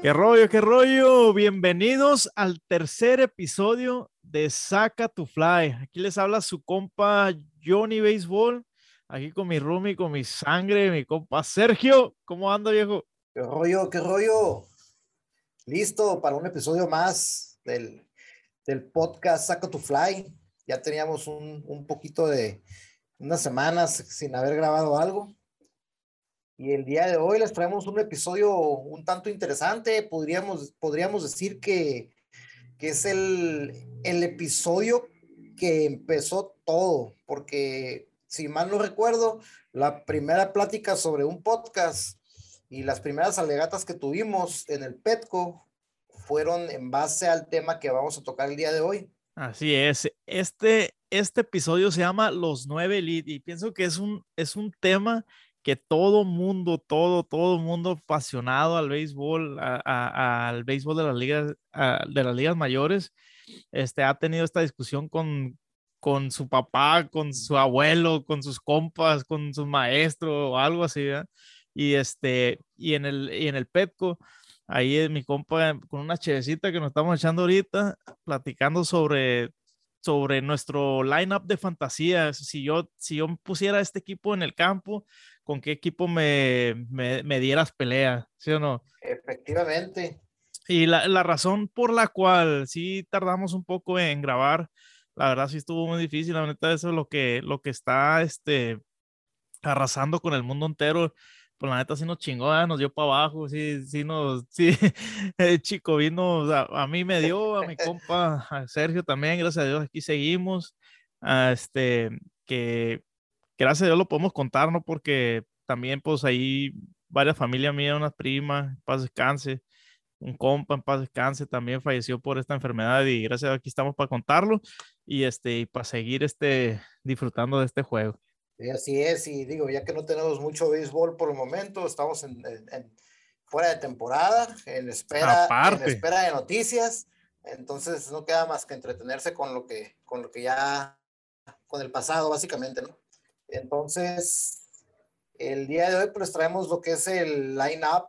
¿Qué rollo, qué rollo? Bienvenidos al tercer episodio de Saca tu Fly. Aquí les habla su compa Johnny Baseball. Aquí con mi roomie, con mi sangre, mi compa Sergio. ¿Cómo anda, viejo? ¿Qué rollo, qué rollo? Listo para un episodio más del, del podcast Saca tu Fly. Ya teníamos un, un poquito de unas semanas sin haber grabado algo. Y el día de hoy les traemos un episodio un tanto interesante. Podríamos, podríamos decir que, que es el, el episodio que empezó todo, porque si mal no recuerdo, la primera plática sobre un podcast y las primeras alegatas que tuvimos en el PETCO fueron en base al tema que vamos a tocar el día de hoy. Así es. Este, este episodio se llama Los Nueve Elite y pienso que es un, es un tema que todo mundo, todo, todo mundo apasionado al béisbol, al béisbol de las ligas, de las ligas mayores, este, ha tenido esta discusión con, con su papá, con su abuelo, con sus compas, con su maestro o algo así, Y este, y en el, y en el Petco, ahí es mi compa con una chevecita que nos estamos echando ahorita, platicando sobre sobre nuestro lineup de fantasía. Si yo, si yo pusiera este equipo en el campo, ¿con qué equipo me, me, me dieras pelea? ¿Sí o no? Efectivamente. Y la, la, razón por la cual sí tardamos un poco en grabar, la verdad sí estuvo muy difícil. La neta, eso es lo que, lo que está este, arrasando con el mundo entero pues la neta sí nos chingó, ¿eh? nos dio para abajo, sí, sí nos, sí, el chico vino, a, mí me dio, a mi compa, a Sergio también, gracias a Dios, aquí seguimos, a este, que gracias a Dios lo podemos contar, ¿no? Porque también, pues ahí varias familias mías, unas primas, en paz descanse, un compa en paz descanse también falleció por esta enfermedad y gracias a Dios aquí estamos para contarlo y este, y para seguir este, disfrutando de este juego. Y así es, y digo, ya que no tenemos mucho béisbol por el momento, estamos en, fuera de temporada, en espera, en espera de noticias, entonces no queda más que entretenerse con lo que, con lo que ya, con el pasado básicamente, ¿no? Entonces, el día de hoy pues traemos lo que es el line-up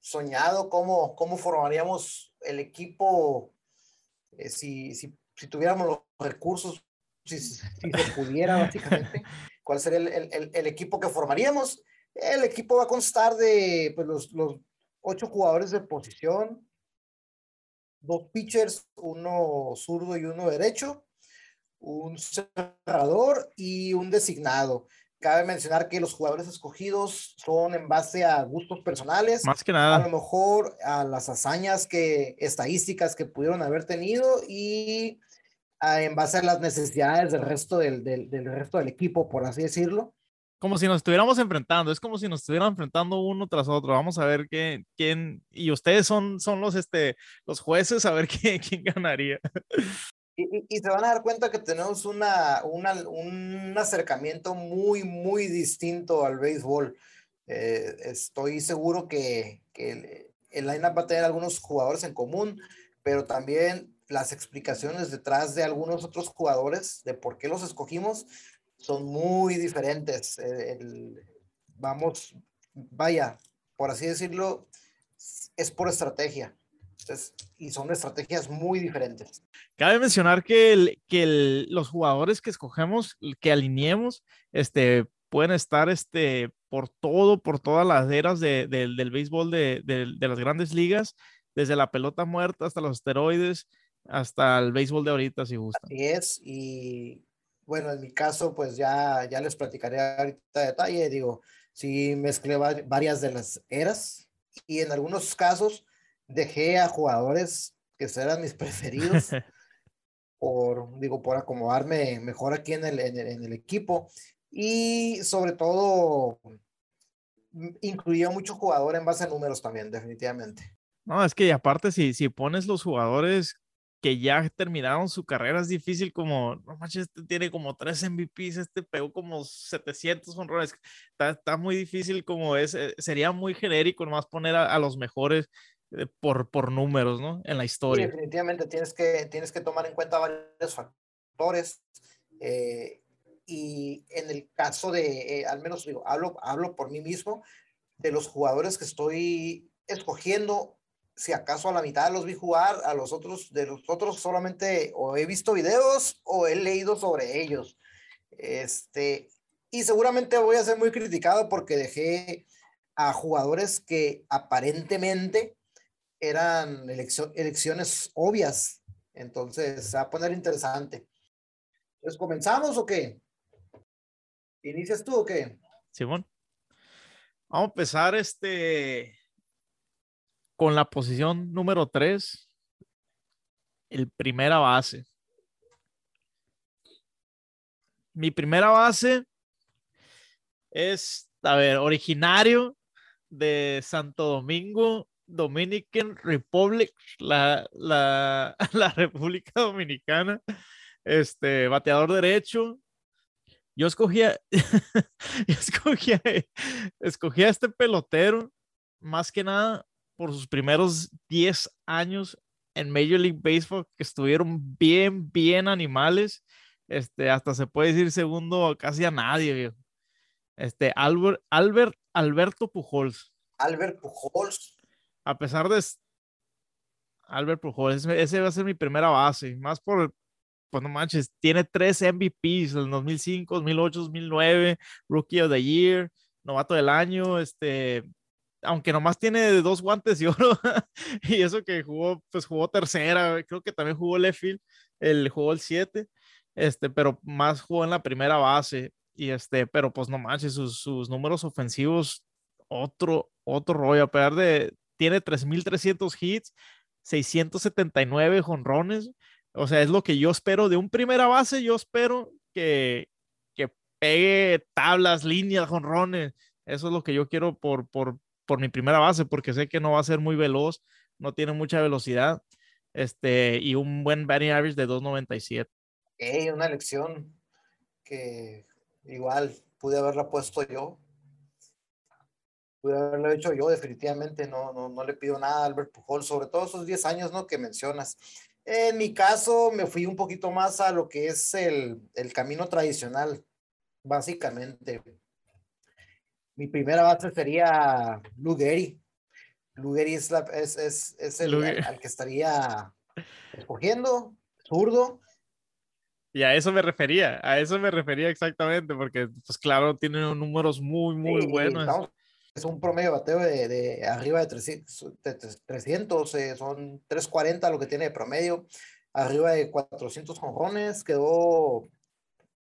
soñado, cómo, cómo formaríamos el equipo eh, si, si, si, tuviéramos los recursos, si, si se pudiera básicamente. ¿Cuál sería el, el, el, equipo que formaríamos? El equipo va a constar de pues, los, los ocho jugadores de posición, dos pitchers, uno zurdo y uno derecho, un cerrador y un designado. Cabe mencionar que los jugadores escogidos son en base a gustos personales. Más que nada. A lo mejor a las hazañas que, estadísticas que pudieron haber tenido y en base a las necesidades del resto del, del, del, resto del equipo, por así decirlo. Como si nos estuviéramos enfrentando, es como si nos estuvieran enfrentando uno tras otro. Vamos a ver qué, quién, y ustedes son, son los, este, los jueces, a ver quién, quién ganaría. Y, y, se van a dar cuenta que tenemos una, una, un acercamiento muy, muy distinto al béisbol. Eh, estoy seguro que, que el, el line-up va a tener algunos jugadores en común, pero también las explicaciones detrás de algunos otros jugadores, de por qué los escogimos, son muy diferentes. Eh, vamos, vaya, por así decirlo, es por estrategia. Y son estrategias muy diferentes. Cabe mencionar que, el, que los jugadores que escogemos, que alineemos, este, pueden estar este, por todo, por todas las eras de, del béisbol de, de, las grandes ligas, desde la pelota muerta hasta los esteroides, hasta el béisbol de ahorita, si gusta. Así es, y bueno, en mi caso, pues ya, ya les platicaré ahorita detalle, digo, sí mezclé varias de las eras y en algunos casos dejé a jugadores que eran mis preferidos por, digo, por acomodarme mejor aquí en el, en el, en el equipo y sobre todo incluyó mucho jugador en base a números también, definitivamente. No, es que aparte si, si pones los jugadores que ya terminaron su carrera es difícil como, no manches, este tiene como tres MVPs, este pegó como 700 honrones, está, está muy difícil como es, sería muy genérico nomás poner a, los mejores por, por números, ¿no? En la historia. Sí, definitivamente tienes que, tienes que tomar en cuenta varios factores. Eh, y en el caso de, al menos digo, hablo, hablo por mí mismo, de los jugadores que estoy escogiendo, si acaso a la mitad los vi jugar, a los otros, de los otros solamente o he visto videos o he leído sobre ellos. Este, y seguramente voy a ser muy criticado porque dejé a jugadores que aparentemente eran elecciones obvias. Entonces, se va a poner interesante. Entonces, ¿comenzamos o qué? ¿Inicias tú o qué? Simón. Vamos a empezar este con la posición número 3, el primera base. Mi primera base es, a ver, originario de Santo Domingo, Dominican Republic, la, la, la República Dominicana, este, bateador derecho. Yo escogía, yo escogía, escogía este pelotero más que nada por sus primeros 10 años en Major League Baseball, que estuvieron bien, bien animales. Este, hasta se puede decir segundo casi a nadie, Este, Albert, Albert, Alberto Pujols. Albert Pujols. A pesar de Albert Pujols, ese va a ser mi primera base, más por, pues no manches, tiene tres MVPs, el 2005, 2008, 2009, Rookie of the Year, novato del año, este, aunque nomás tiene dos guantes y oro, y eso que jugó, pues jugó tercera, creo que también jugó left field, el jugó el 7, este, pero más jugó en la primera base, y este, pero pues no manches, sus, sus números ofensivos, otro, otro rollo, a pesar de, tiene 3.300 hits, 679 jonrones, o sea, es lo que yo espero de un primera base, yo espero que, que pegue tablas, líneas, jonrones, eso es lo que yo quiero por, por, por mi primera base, porque sé que no va a ser muy veloz, no tiene mucha velocidad, este, y un buen batting average de 2.97. Hey, una elección que igual pude haberla puesto yo. Pude haberlo hecho yo, definitivamente. No, no, no le pido nada a Albert Pujol, sobre todo esos 10 años ¿no? que mencionas. En mi caso, me fui un poquito más a lo que es el, el camino tradicional, básicamente. Mi primera base sería Gehrig. Lou es, es, es, el al, que estaría escogiendo, zurdo. Y a eso me refería, a eso me refería exactamente, porque pues claro, tiene números muy, muy buenos. es un promedio bateo de, de arriba de 300, de 300 eh, son 340 lo que tiene de promedio, arriba de 400 jonrones, quedó,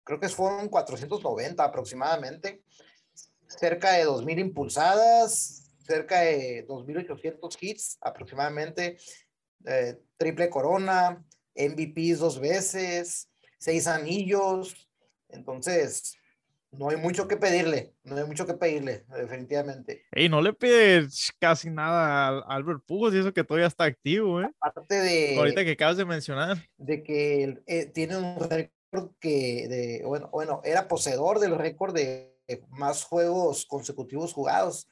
creo que fueron 490 aproximadamente cerca de 2.000 impulsadas, cerca de 2.800 hits aproximadamente, eh, triple corona, MVPs dos veces, seis anillos. Entonces, no hay mucho que pedirle, no hay mucho que pedirle, definitivamente. Y no le pides casi nada a Albert Pujols y eso que todavía está activo, ¿eh? Aparte de... Ahorita que acabas de mencionar. De que eh, tiene un récord que, de, bueno, bueno, era poseedor del récord de más juegos consecutivos jugados,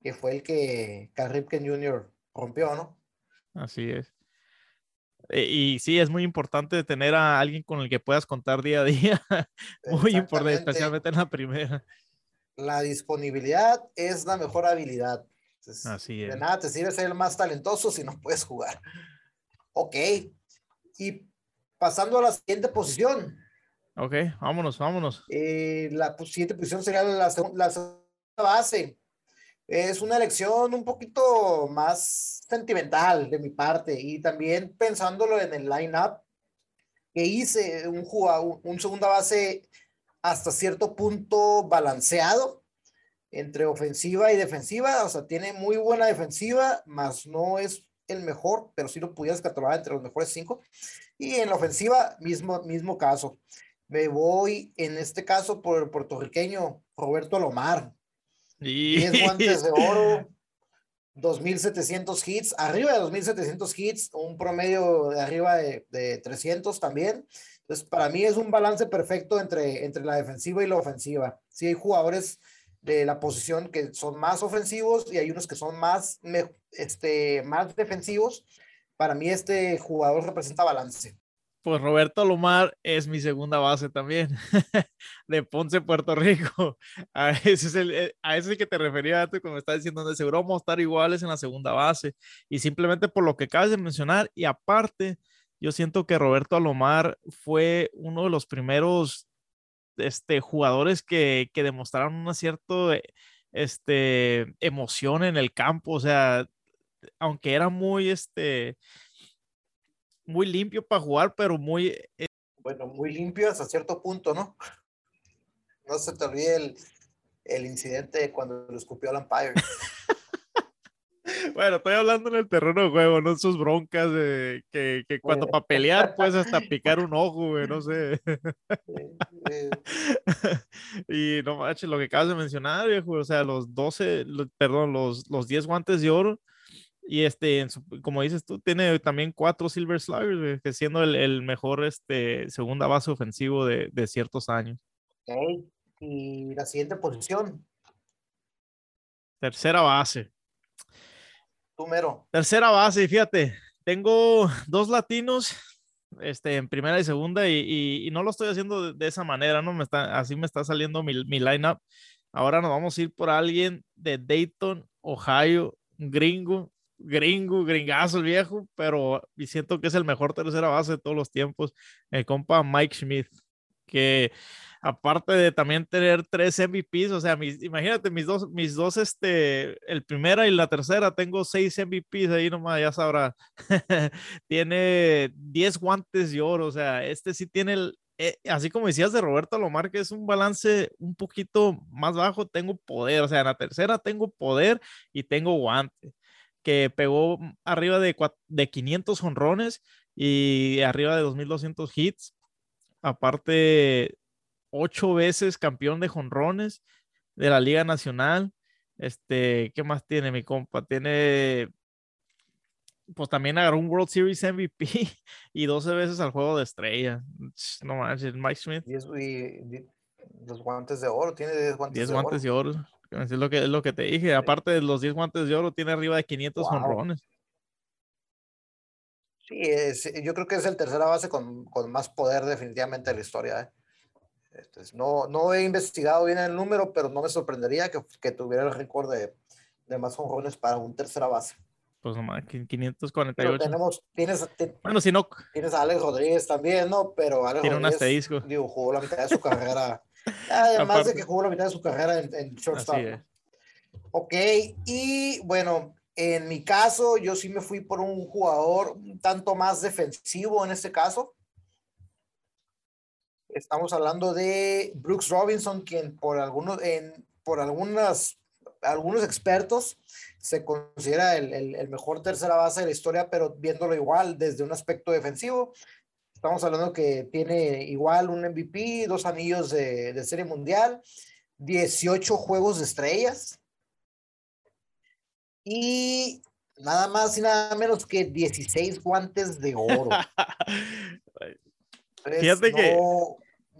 que fue el que Cal Ripken Jr. rompió, ¿no? Así es. Y sí, es muy importante tener a alguien con el que puedas contar día a día. muy importante, especialmente en la primera. La disponibilidad es la mejor habilidad. Así es. De nada te sirve ser el más talentoso si no puedes jugar. Ok. Y pasando a la siguiente posición. Ok, vámonos, vámonos. Eh, la siguiente posición sería la, segunda base. Es una elección un poquito más sentimental de mi parte y también pensándolo en el line-up que hice, un, jugador, un segunda base hasta cierto punto balanceado entre ofensiva y defensiva, o sea, tiene muy buena defensiva, más no es el mejor, pero sí lo pudieras catalogar entre los mejores cinco. Y en la ofensiva, mismo, mismo caso. Me voy en este caso por el puertorriqueño Roberto Lomar. Y... 10 guantes de oro, 2.700 hits, arriba de 2.700 hits, un promedio de arriba de, de, 300 también. Entonces, para mí es un balance perfecto entre, entre la defensiva y la ofensiva. Sí hay jugadores de la posición que son más ofensivos y hay unos que son más, este, más defensivos. Para mí este jugador representa balance. Pues Roberto Alomar es mi segunda base también, de Ponce, Puerto Rico. A ese es el, eh, a ese que te refería tú cuando estás diciendo, donde seguro vamos a estar iguales en la segunda base. Y simplemente por lo que acabas de mencionar, y aparte, yo siento que Roberto Alomar fue uno de los primeros este, jugadores que, que demostraron una cierta este, emoción en el campo. O sea, aunque era muy, este, muy limpio para jugar, pero muy... Eh, bueno, muy limpio hasta cierto punto, ¿no? No se te olvide el, el incidente cuando lo escupió al Empire. Bueno, estoy hablando en el terreno de juego, no sus broncas de que, que cuando para pelear puedes hasta picar un ojo, güey, no sé. y no manches, lo que acabas de mencionar, viejo, o sea, los 12, perdón, los, los 10 guantes de oro, y este, como dices tú, tiene también cuatro Silver Sluggers, que siendo el, el, mejor este, segunda base ofensivo de, de ciertos años. Okay. Y la siguiente posición. Tercera base. Número. Tercera base, fíjate, tengo dos latinos este, en primera y segunda y, y, no lo estoy haciendo de, esa manera, ¿no? Me está, así me está saliendo mi, mi lineup. Ahora nos vamos a ir por alguien de Dayton, Ohio, gringo, gringo, gringazo el viejo, pero siento que es el mejor tercera base de todos los tiempos, el compa Mike Smith, que aparte de también tener tres MVPs, o sea, mis, imagínate mis dos, mis dos, este, el primera y la tercera, tengo seis MVPs ahí nomás, ya sabrá. tiene 10 guantes de oro, o sea, este sí tiene el, eh, así como decías de Roberto Lomar, que es un balance un poquito más bajo, tengo poder, o sea, en la tercera tengo poder y tengo guante que pegó arriba de, de 500 honrones y arriba de 2.200 hits. Aparte, ocho veces campeón de jonrones de la Liga Nacional. Este, ¿qué más tiene mi compa? Tiene, pues también agarró un World Series MVP y 12 veces al juego de estrella. No manches, Mike Smith. Y, los guantes de oro, tiene 10 guantes, guantes de oro. Es lo que, es lo que te dije. Aparte de los 10 guantes de oro, tiene arriba de 500 honrones. Sí, yo creo que es el tercera base con, con más poder definitivamente de la historia. ¿eh? Este, no, no he investigado bien el número, pero no me sorprendería que, que tuviera el récord de, de, más honrones para un tercera base. Pues nomás, 548. tenemos, tienes, bueno, si no. Tienes a Alex Rodríguez también, ¿no? Pero Alex tiene un asterisco. Digo, jugó la mitad de su carrera Además de que jugó la mitad de su carrera en, en shortstop. Ok, y bueno, en mi caso, yo sí me fui por un jugador un tanto más defensivo en este caso. Estamos hablando de Brooks Robinson, quien por algunos, en, por algunas, algunos expertos se considera el, el, el, mejor tercera base de la historia, pero viéndolo igual desde un aspecto defensivo. Estamos hablando que tiene igual un MVP, dos anillos de, de serie mundial, 18 juegos de estrellas y nada más y nada menos que 16 guantes de oro. Fíjate no, que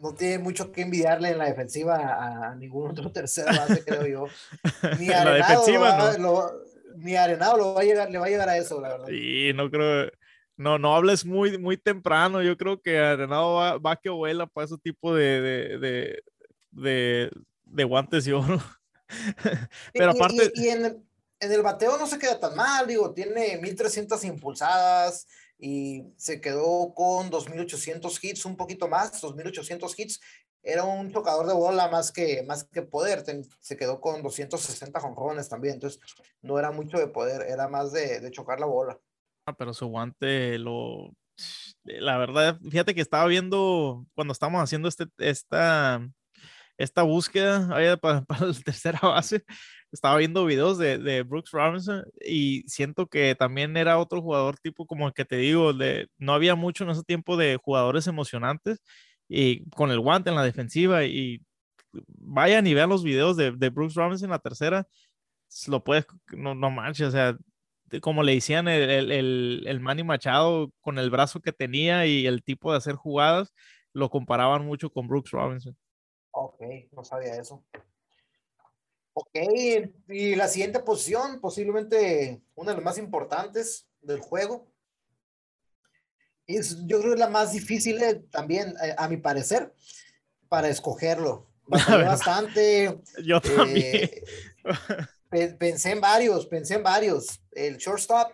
no tiene mucho que envidiarle en la defensiva a, ningún otro tercera base, creo yo. Ni Arenado, lo va, lo, ni Arenado lo va a llegar, le va a llegar a eso, la verdad. Sí, no creo no, no hables muy, muy temprano. Yo creo que Arenado va, va que vuela para ese tipo de, de, de, de, de guantes y oro. Pero aparte. Y, en, el, en, el, bateo no se queda tan mal, digo, tiene 1300 impulsadas y se quedó con 2800 hits, un poquito más, 2800 hits. Era un tocador de bola más que, más que poder, se quedó con 260 jonrones también, entonces no era mucho de poder, era más de, de chocar la bola. Ah, pero su guante lo. La verdad, fíjate que estaba viendo cuando estábamos haciendo este, esta, esta búsqueda para, para, la tercera base, estaba viendo videos de, de, Brooks Robinson y siento que también era otro jugador tipo como el que te digo, de, no había mucho en ese tiempo de jugadores emocionantes y con el guante en la defensiva y vayan y vean los videos de, de Brooks Robinson en la tercera, lo puedes, no, no manches, o sea, como le decían el, el, el, Manny Machado con el brazo que tenía y el tipo de hacer jugadas, lo comparaban mucho con Brooks Robinson. Ok, no sabía eso. Ok, y la siguiente posición, posiblemente una de las más importantes del juego. Es, yo creo que es la más difícil eh, también, eh, a mi parecer, para escogerlo. bastante. Yo también. pensé en varios, pensé en varios. El shortstop,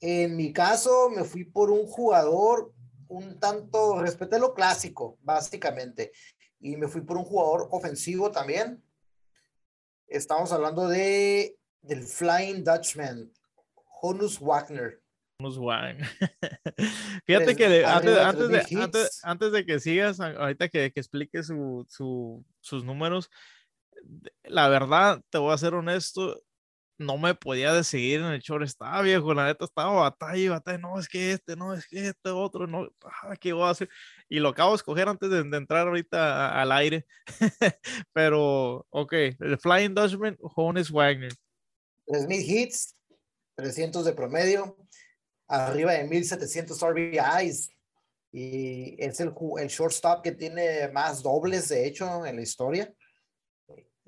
en mi caso, me fui por un jugador un tanto, respeté lo clásico, básicamente, y me fui por un jugador ofensivo también. Estamos hablando de del Flying Dutchman, Honus Wagner. Honus Wagner. Fíjate que antes, antes, de, antes, antes, de, que sigas, ahorita que, que expliques su, su, sus números, la verdad, te voy a ser honesto, no me podía decidir en el estaba viejo, la neta estaba batalla y batalla, no, es que este, no, es que este otro, no, ah, ¿qué voy a hacer? Y lo acabo de escoger antes de, entrar ahorita al aire, pero, ok, el Flying Dutchman, Jonas Wagner. 3.000 hits, 300 de promedio, arriba de 1.700 RBIs, y es el, el shortstop que tiene más dobles, de hecho, en la historia.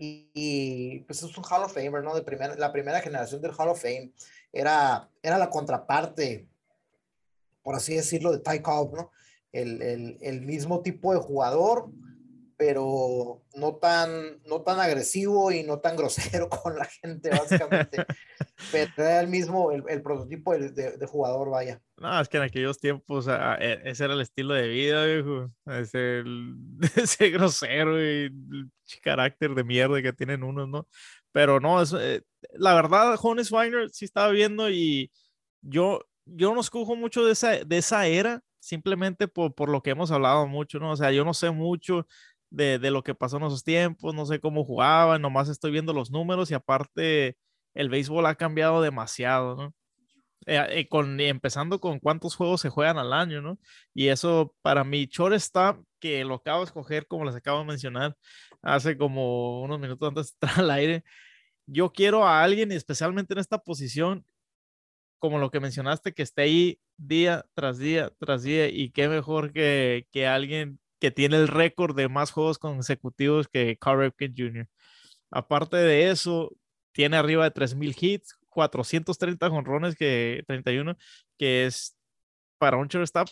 Y, pues es un Hall of Famer, ¿no? De primera, la primera generación del Hall of Fame. Era, era la contraparte, por así decirlo, de Ty Cobb, ¿no? El, el, el, mismo tipo de jugador, pero no tan, no tan agresivo y no tan grosero con la gente, básicamente. pero era el mismo, el, el prototipo de, de, jugador, vaya. No, es que en aquellos tiempos e, ese era el estilo de vida, viejo. Ese, ese grosero y carácter de mierda que tienen unos, ¿no? Pero no, es, eh, la verdad, Jonas Wagner sí estaba viendo y yo, yo no escojo mucho de esa, de esa era, simplemente por, por lo que hemos hablado mucho, ¿no? O sea, yo no sé mucho de, de, lo que pasó en esos tiempos, no sé cómo jugaban, nomás estoy viendo los números y aparte el béisbol ha cambiado demasiado, ¿no? Eh, eh, con, empezando con cuántos juegos se juegan al año, ¿no? Y eso para mi está que lo acabo de escoger, como les acabo de mencionar hace como unos minutos antes de estar al aire, yo quiero a alguien, especialmente en esta posición, como lo que mencionaste, que esté ahí día tras día tras día, y qué mejor que, que alguien que tiene el récord de más juegos consecutivos que Carl Ripken Jr. Aparte de eso, tiene arriba de 3.000 hits, 430 jonrones, que 31, que es para un shortstop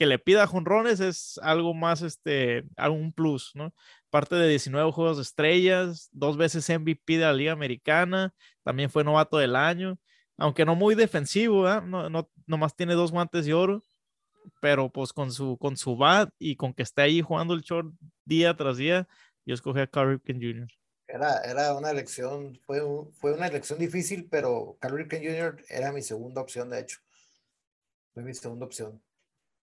que le pida jonrones es algo más, este, algún plus, ¿no? Parte de 19 juegos de estrellas, dos veces MVP de la Liga Americana, también fue novato del año, aunque no muy defensivo, ¿eh? no, no, nomás tiene dos guantes de oro, pero pues con su, con su bat y con que esté ahí jugando el short día tras día, yo escogí a Carl Ripken Jr. Era, era una elección, fue, fue una elección difícil, pero Carl Ripken Jr. era mi segunda opción, de hecho. Fue mi segunda opción.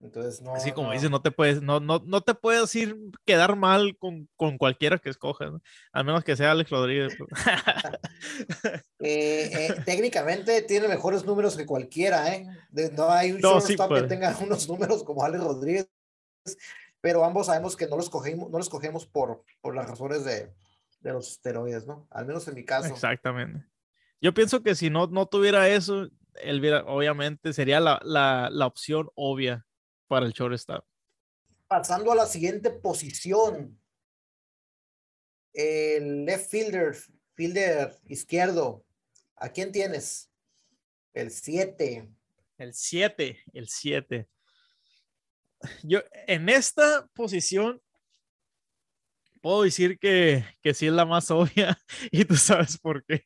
Entonces, no. Así como no. dices, no te puedes, no, no, no te puedes ir quedar mal con, con cualquiera que escojas, ¿no? al menos que sea Alex Rodríguez. Pues. eh, eh, técnicamente tiene mejores números que cualquiera, ¿eh? no hay un no, shortstop que tenga unos números como Alex Rodríguez, pero ambos sabemos que no los cogemos, no los cogemos por, por las razones de, de los esteroides, ¿no? Al menos en mi caso. Exactamente. Yo pienso que si no, no tuviera eso, él obviamente sería la, la, la opción obvia para el shortstop. Pasando a la siguiente posición. El left fielder, fielder izquierdo. ¿A quién tienes? El 7. El 7, el 7. Yo en esta posición puedo decir que, que sí es la más obvia y tú sabes por qué.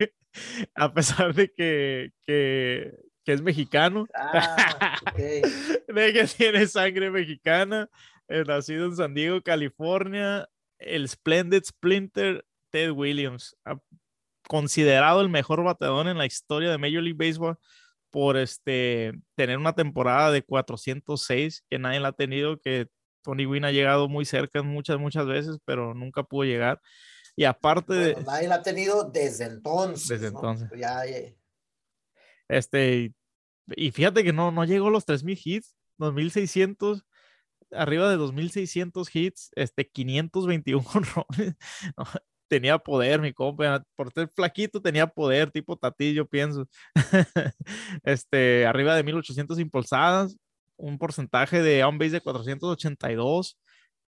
A pesar de que, que, que es mexicano, ah, de que tiene sangre mexicana, eh, nacido en San Diego, California, el Splendid Splinter Ted Williams, considerado el mejor bateador en la historia de Major League Baseball por este, tener una temporada de 406 que nadie la ha tenido, que Tony Wynn ha llegado muy cerca muchas, muchas veces, pero nunca pudo llegar. Y aparte de... Nadie la ha tenido desde entonces. Desde entonces. Ya, ya, este, y fíjate que no, no llegó a los 3000 hits, 2600, arriba de 2600 hits, este, 521 tenía poder, mi compa, por ser flaquito tenía poder, tipo Tati, yo pienso. este, arriba de 1800 impulsadas, un porcentaje de on base de 482,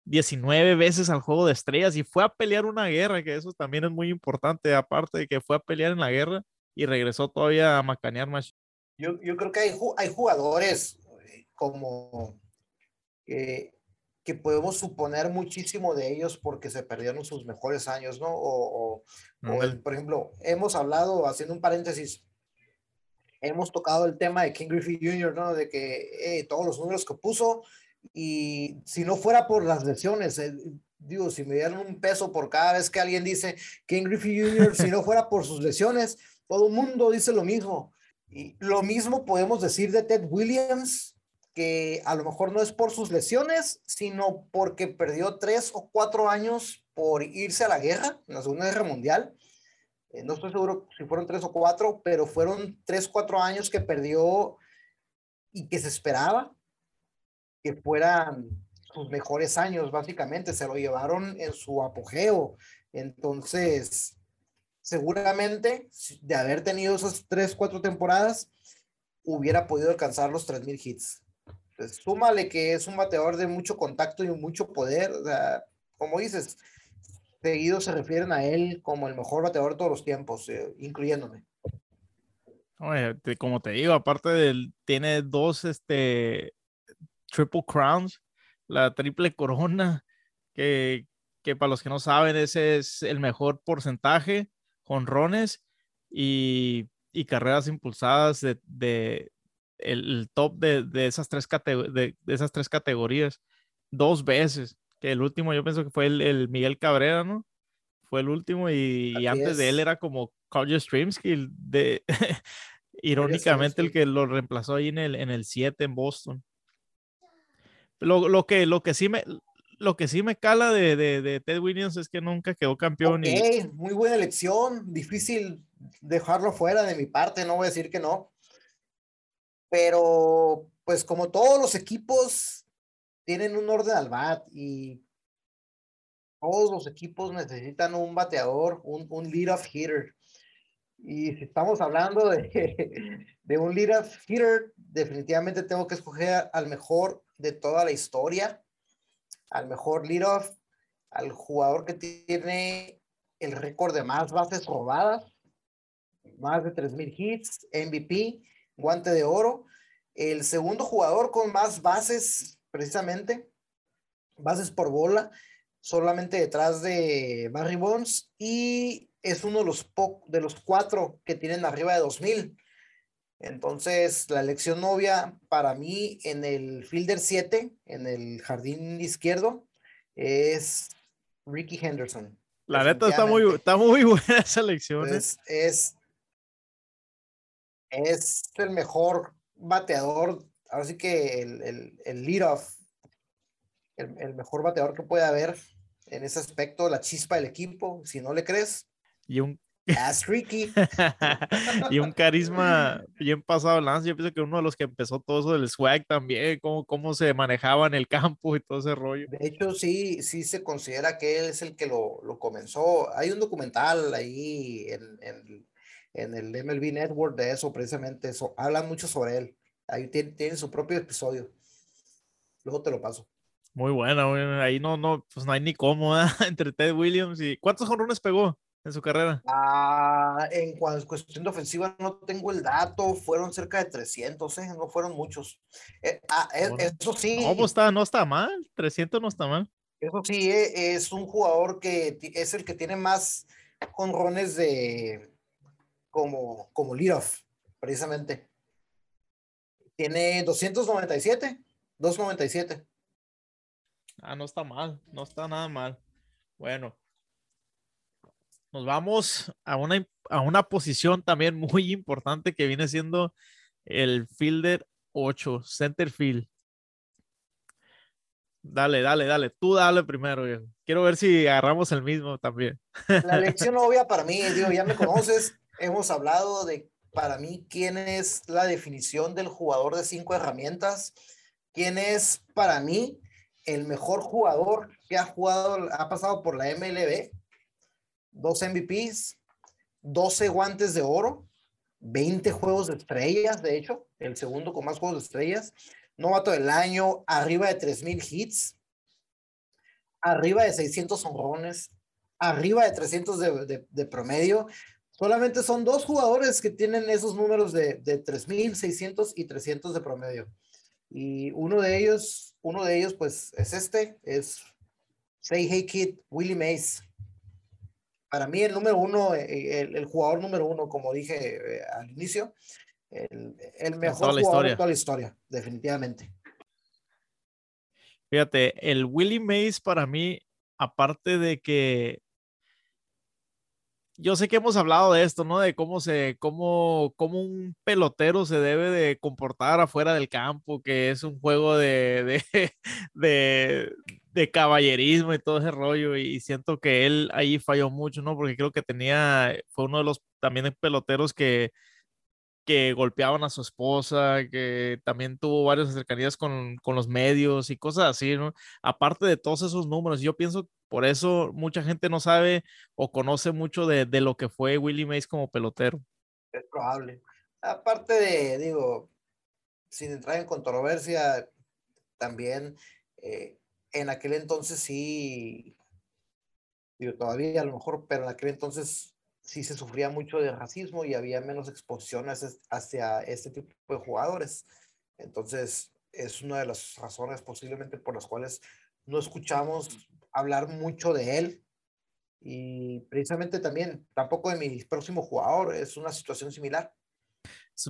19 veces al juego de estrellas y fue a pelear una guerra, que eso también es muy importante, aparte de que fue a pelear en la guerra y regresó todavía a macanear más. Yo, yo creo que hay, hay jugadores como que podemos suponer muchísimo de ellos porque se perdieron sus mejores años, ¿no? O, por ejemplo, hemos hablado, haciendo un paréntesis, hemos tocado el tema de King Griffey Jr., ¿no? De que todos los números que puso y si no fuera por las lesiones, eh, digo, si me dieran un peso por cada vez que alguien dice King Griffey Jr., si no fuera por sus lesiones, todo el mundo dice lo mismo. Y lo mismo podemos decir de Ted Williams, que a lo mejor no es por sus lesiones, sino porque perdió tres o cuatro años por irse a la guerra, en la Segunda Guerra Mundial. Eh, no estoy seguro si fueron tres o cuatro, pero fueron tres, cuatro años que perdió y que se esperaba que fueran sus mejores años, básicamente, se lo llevaron en su apogeo. Entonces, seguramente, de haber tenido esas tres, cuatro temporadas, hubiera podido alcanzar los 3.000 hits. Entonces, súmale que es un bateador de mucho contacto y mucho poder. como dices, seguido se refieren a él como el mejor bateador de todos los tiempos, eh, incluyéndome. como te digo, aparte del, tiene dos este, Triple Crowns, la triple corona, que, para los que no saben, ese es el mejor porcentaje, con rones y, carreras impulsadas de, el, top de, esas tres de, esas tres categorías dos veces. Que el último yo pienso que fue el, Miguel Cabrera, ¿no? Fue el último y, antes de él era como Carlos Streamsky, de irónicamente el que lo reemplazó ahí en el, en el 7 en Boston. Lo, lo, que, lo, que sí me, lo que sí me cala de, de, Ted Williams es que nunca quedó campeón. y... Muy buena elección, difícil dejarlo fuera de mi parte, no voy a decir que no. Pero, pues como todos los equipos tienen un orden al bat y todos los equipos necesitan un bateador, un, un lead-off hitter. Y si estamos hablando de, de un lead-off hitter, definitivamente tengo que escoger al mejor de toda la historia, al mejor leadoff, al jugador que tiene el récord de más bases robadas, más de 3.000 hits, MVP, guante de oro, el segundo jugador con más bases, precisamente, bases por bola, solamente detrás de Barry Bonds, y es uno de los, de los cuatro que tienen arriba de 2.000. Entonces, la elección novia para mí en el fielder 7, en el jardín izquierdo, es Ricky Henderson. La neta está muy, está muy buena esa elección. ¿eh? Pues, es, es el mejor bateador, ahora sí que el, el, el lead-off, el, el, mejor bateador que puede haber en ese aspecto, la chispa del equipo, si no le crees. Y un Ricky. y un carisma bien pasado Lance. Yo pienso que uno de los que empezó todo eso del swag también, cómo, cómo se manejaba en el campo y todo ese rollo. De hecho, sí, sí se considera que él es el que lo, lo comenzó. Hay un documental ahí en, en, en, el MLB Network de eso, precisamente eso. Hablan mucho sobre él. Ahí tiene, su propio episodio. Luego te lo paso. Muy bueno, ahí no, no, pues no hay ni cómo, entre Ted Williams y ¿cuántos jonrones pegó? En su carrera? Ah, en cuestión de ofensiva no tengo el dato, fueron cerca de 300, ¿eh? no fueron muchos. Eh, ah, e, eso sí. ¿Cómo está? No está mal, 300 no está mal. Eso sí, eh, es un jugador que es el que tiene más conrones de como, como lead-off, precisamente. Tiene 297, 297. Ah, no está mal, no está nada mal. Bueno, nos vamos a una, a una posición también muy importante que viene siendo el fielder 8, center field. Dale, dale, dale. Tú dale primero. Quiero ver si agarramos el mismo también. La lección obvia para mí, digo, ya me conoces. Hemos hablado de para mí quién es la definición del jugador de cinco herramientas. Quién es para mí el mejor jugador que ha jugado, ha pasado por la MLB dos MVPs, 12 guantes de oro, 20 juegos de estrellas, de hecho, el segundo con más juegos de estrellas, novato del año, arriba de 3000 hits, arriba de 600 honrones, arriba de 300 de, de, promedio. Solamente son dos jugadores que tienen esos números de, de 3600 y 300 de promedio. Y uno de ellos, uno de ellos, pues es este, es Say Hey Kid, Willie Mays. Para mí el número uno, eh, el, jugador número uno, como dije eh, al inicio, el, el mejor jugador de toda la historia, definitivamente. Fíjate, el Willie Mays para mí, aparte de que yo sé que hemos hablado de esto, ¿no? De cómo se, cómo, cómo un pelotero se debe de comportar afuera del campo, que es un juego de, de, de, caballerismo y todo ese rollo. Y siento que él ahí falló mucho, ¿no? Porque creo que tenía, fue uno de los también peloteros que, que golpeaban a su esposa, que también tuvo varias cercanías con, con, los medios y cosas así, ¿no? Aparte de todos esos números, yo pienso por eso mucha gente no sabe o conoce mucho de, de lo que fue Willie Mays como pelotero. Es probable. Aparte de, digo, sin entrar en controversia, también eh, en aquel entonces sí, digo, todavía a lo mejor, pero en aquel entonces sí se sufría mucho de racismo y había menos exposición hacia este tipo de jugadores. Entonces, es una de las razones posiblemente por las cuales no escuchamos hablar mucho de él. Y precisamente también, tampoco de mi próximo jugador, es una situación similar.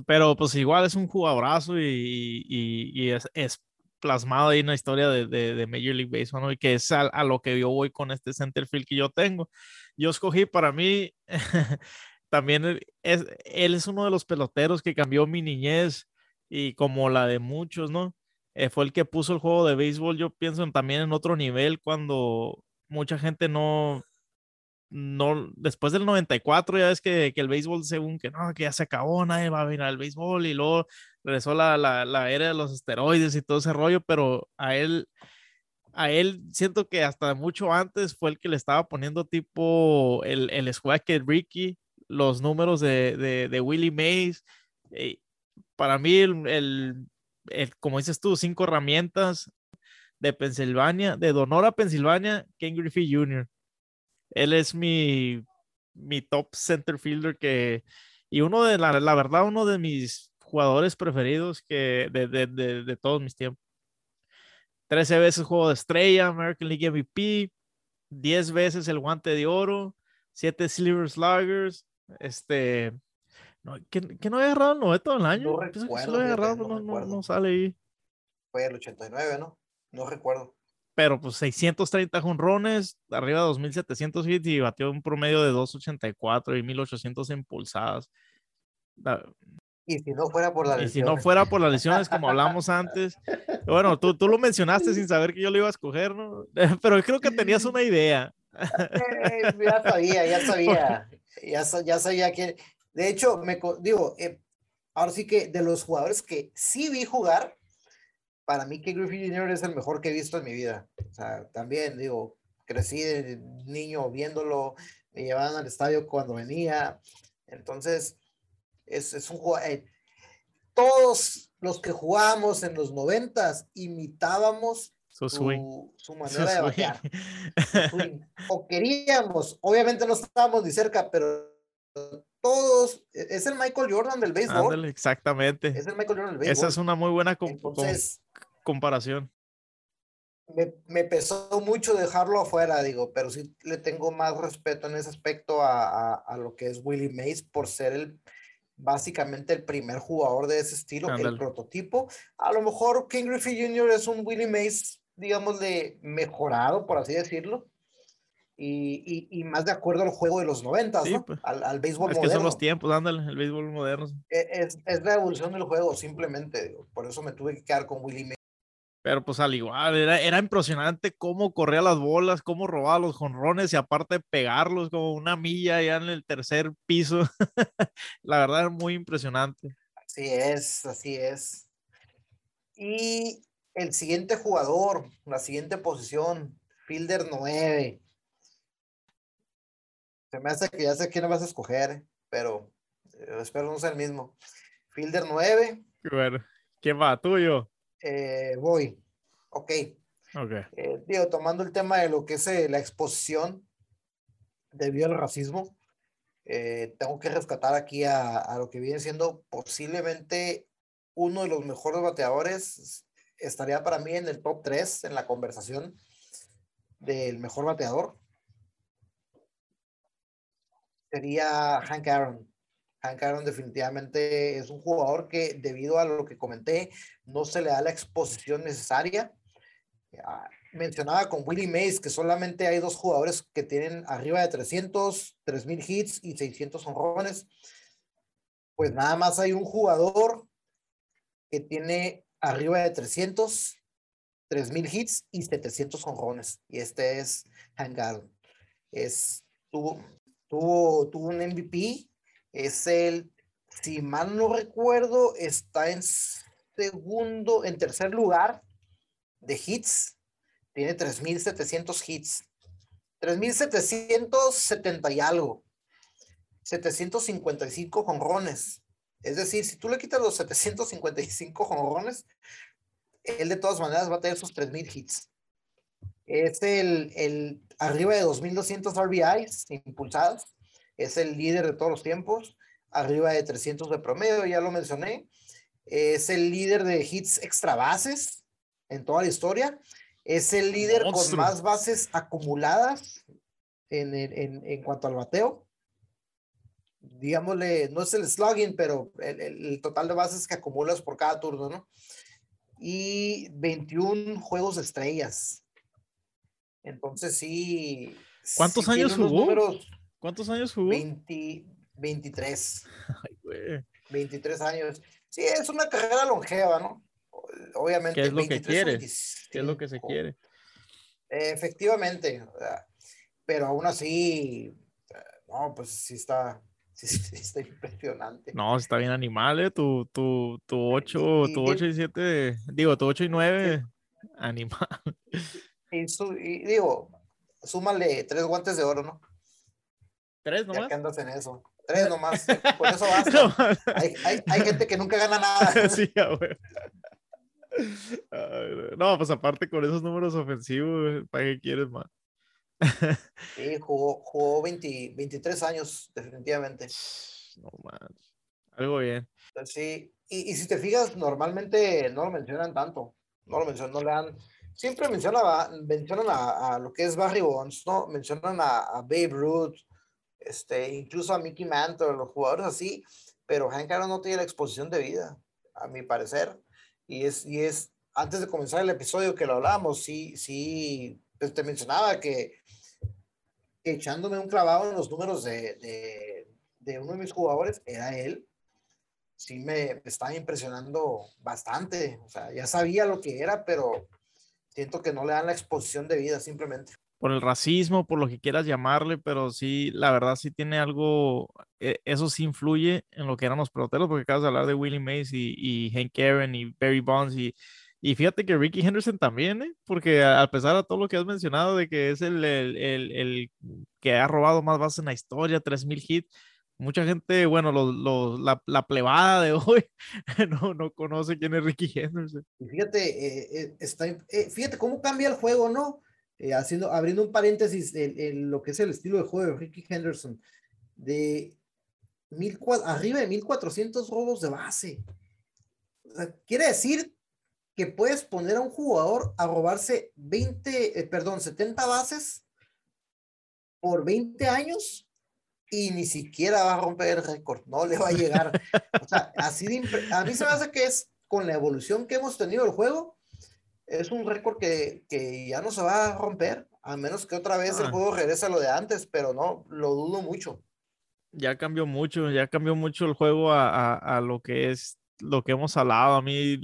Pero pues igual es un jugadorazo y, y, es, es, plasmado ahí en la historia de, de, Major League Baseball, y que es a, lo que yo voy con este centerfield que yo tengo yo escogí para mí, también es, él es uno de los peloteros que cambió mi niñez y como la de muchos, ¿no? Eh, fue el que puso el juego de béisbol, yo pienso también en otro nivel cuando mucha gente no, no, después del 94 ya ves que, que, el béisbol según que no, que ya se acabó, nadie va a venir al béisbol y luego regresó la, la, la era de los esteroides y todo ese rollo, pero a él a él siento que hasta mucho antes fue el que le estaba poniendo tipo el, el Ricky, los números de, de, de Willie Mays. Eh, para mí, el, el, como dices tú, cinco herramientas de Pensilvania, de Donora, Pensilvania, Ken Griffey Jr. Él es mi, mi top center fielder que, y uno de la, la verdad, uno de mis jugadores preferidos que de, de, de, de todos mis tiempos. 13 veces juego de estrella, American League MVP, 10 veces el guante de oro, 7 Silver Sluggers, este, no, que, no había agarrado el noveto del año. No recuerdo. lo agarrado, no, no, no, sale ahí. Fue el 89, ¿no? No recuerdo. Pero pues 630 jonrones, arriba de 2700 hits y batió un promedio de 284 y 1800 impulsadas. Y si no fuera por la lesión. Y si no fuera por las lesiones, como hablamos antes. Bueno, tú, tú lo mencionaste sin saber que yo lo iba a escoger, ¿no? Pero creo que tenías una idea. Eh, ya sabía, ya sabía. Ya, ya sabía que. De hecho, me digo, eh, ahora sí que de los jugadores que sí vi jugar, para mí que Griffith Jr. es el mejor que he visto en mi vida. O sea, también, digo, crecí de niño viéndolo, me llevaban al estadio cuando venía. Entonces, es, un jugador. Eh, todos los que jugábamos en los noventas imitábamos su, manera de batear. o queríamos, obviamente no estábamos ni cerca, pero todos, e, es el Michael Jordan del béisbol. exactamente. Es el Michael Jordan del béisbol. Esa es una muy buena comparación. Me, me, pesó mucho dejarlo afuera, digo, pero sí le tengo más respeto en ese aspecto a, a, a lo que es Willie Mays por ser el, básicamente el primer jugador de ese estilo, el prototipo. A lo mejor King Griffey Jr. es un Willie Mays, digamos, de mejorado, por así decirlo. Y, y, más de acuerdo al juego de los 90, ¿no? Pues, al, al, béisbol es moderno. que son los tiempos, ándale, el béisbol moderno. E, es, es, la evolución del juego, simplemente. Por eso me tuve que quedar con Willie Mays pero pues al igual, era, era impresionante cómo corría las bolas, cómo robaba los jonrones y aparte pegarlos como una milla ya en el tercer piso. la verdad es muy impresionante. Así es, así es. Y el siguiente jugador, la siguiente posición, Fielder 9. Se me hace que ya sé quién vas a escoger, pero eh, espero no sea el mismo. Fielder 9. Bueno, ¿quién va? ¿Tuyo? Eh, voy. Ok. okay. Eh, digo, tomando el tema de lo que es eh, la exposición debido al racismo, tengo que rescatar aquí a, a, lo que viene siendo posiblemente uno de los mejores bateadores estaría para mí en el top 3 en la conversación del mejor bateador. Sería Hank Aaron. Aaron definitivamente es un jugador que debido a lo que comenté no se le da la exposición necesaria. Ah, mencionaba con Willie Mays que solamente hay dos jugadores que tienen arriba de 300, 3000 hits y 600 honrones. Pues nada más hay un jugador que tiene arriba de 300, 3000 hits y 700 honrones. Y este es Hank Aaron. Es, tuvo, tuvo, tuvo un MVP es el, si mal no recuerdo, está en segundo, en tercer lugar de hits. Tiene 3.700 hits. 3.770 y algo. 755 jonrones. Es decir, si tú le quitas los 755 jonrones, él de todas maneras va a tener sus 3.000 hits. Es el, arriba de 2.200 RBIs impulsados es el líder de todos los tiempos, arriba de 300 de promedio, ya lo mencioné. Es el líder de hits extra bases en toda la historia. Es el líder con más bases acumuladas en, en, en, cuanto al bateo. Digámosle, no es el slugging, pero el, el, total de bases que acumulas por cada turno, ¿no? Y 21 juegos de estrellas. Entonces sí. ¿Cuántos años jugó? ¿Cuántos años jugó? 20, 23. Ay, güey. 23 años. Sí, es una carrera longeva, ¿no? Obviamente. ¿Qué es lo que quiere? ¿Qué es lo que se quiere? Efectivamente. Pero aún así, no, pues sí está, sí, está impresionante. No, está bien animal, ¿eh? Tu, tu, tu 8, tu 8 y 7, digo, tu 8 y 9, animal. y digo, súmale tres guantes de oro, ¿no? Tres nomás. Ya en eso. Tres nomás. Por eso basta. hay, hay, hay, gente que nunca gana nada. sí, güey. No, pues aparte con esos números ofensivos, ¿para qué quieres más? Sí, jugó, jugó 20, 23 años, definitivamente. No man. Algo bien. Sí, y, y, si te fijas, normalmente no lo mencionan tanto. No lo mencionan, no le dan. Siempre mencionan, mencionan a, a, lo que es Barry Bonds, ¿no? Mencionan a, a Babe Ruth, este, incluso a Mickey Mantle, los jugadores así, pero Hank Aaron no tiene la exposición de vida, a mi parecer. Y es, y es, antes de comenzar el episodio que lo hablamos, sí, sí, pues te mencionaba que, echándome un clavado en los números de, de, de, uno de mis jugadores, era él. Sí me estaba impresionando bastante. O sea, ya sabía lo que era, pero siento que no le dan la exposición de vida simplemente por el racismo, por lo que quieras llamarle, pero sí, la verdad sí tiene algo, eh, eso sí influye en lo que eran los peloteros, porque acabas de hablar de Willie Mays y, y Hank Aaron y Barry Bonds y, y fíjate que Ricky Henderson también, ¿eh? porque a, pesar de todo lo que has mencionado de que es el, el, el, el que ha robado más bases en la historia, 3.000 hits, mucha gente, bueno, los, los, la, la, plebada de hoy no, no conoce quién es Ricky Henderson. Y fíjate, eh, eh, está, fíjate cómo cambia el juego, ¿no? Eh, haciendo, abriendo un paréntesis en, lo que es el estilo de juego de Ricky Henderson, de mil, arriba de 1400 robos de base. quiere decir que puedes poner a un jugador a robarse 20, eh, perdón, 70 bases por 20 años y ni siquiera va a romper el récord, no le va a llegar. o sea, así de a mí se me hace que es con la evolución que hemos tenido el juego, es un récord que, que, ya no se va a romper, a menos que otra vez el ah. juego regrese a lo de antes, pero no, lo dudo mucho. Ya cambió mucho, ya cambió mucho el juego a, a, a lo que es lo que hemos hablado. A mí,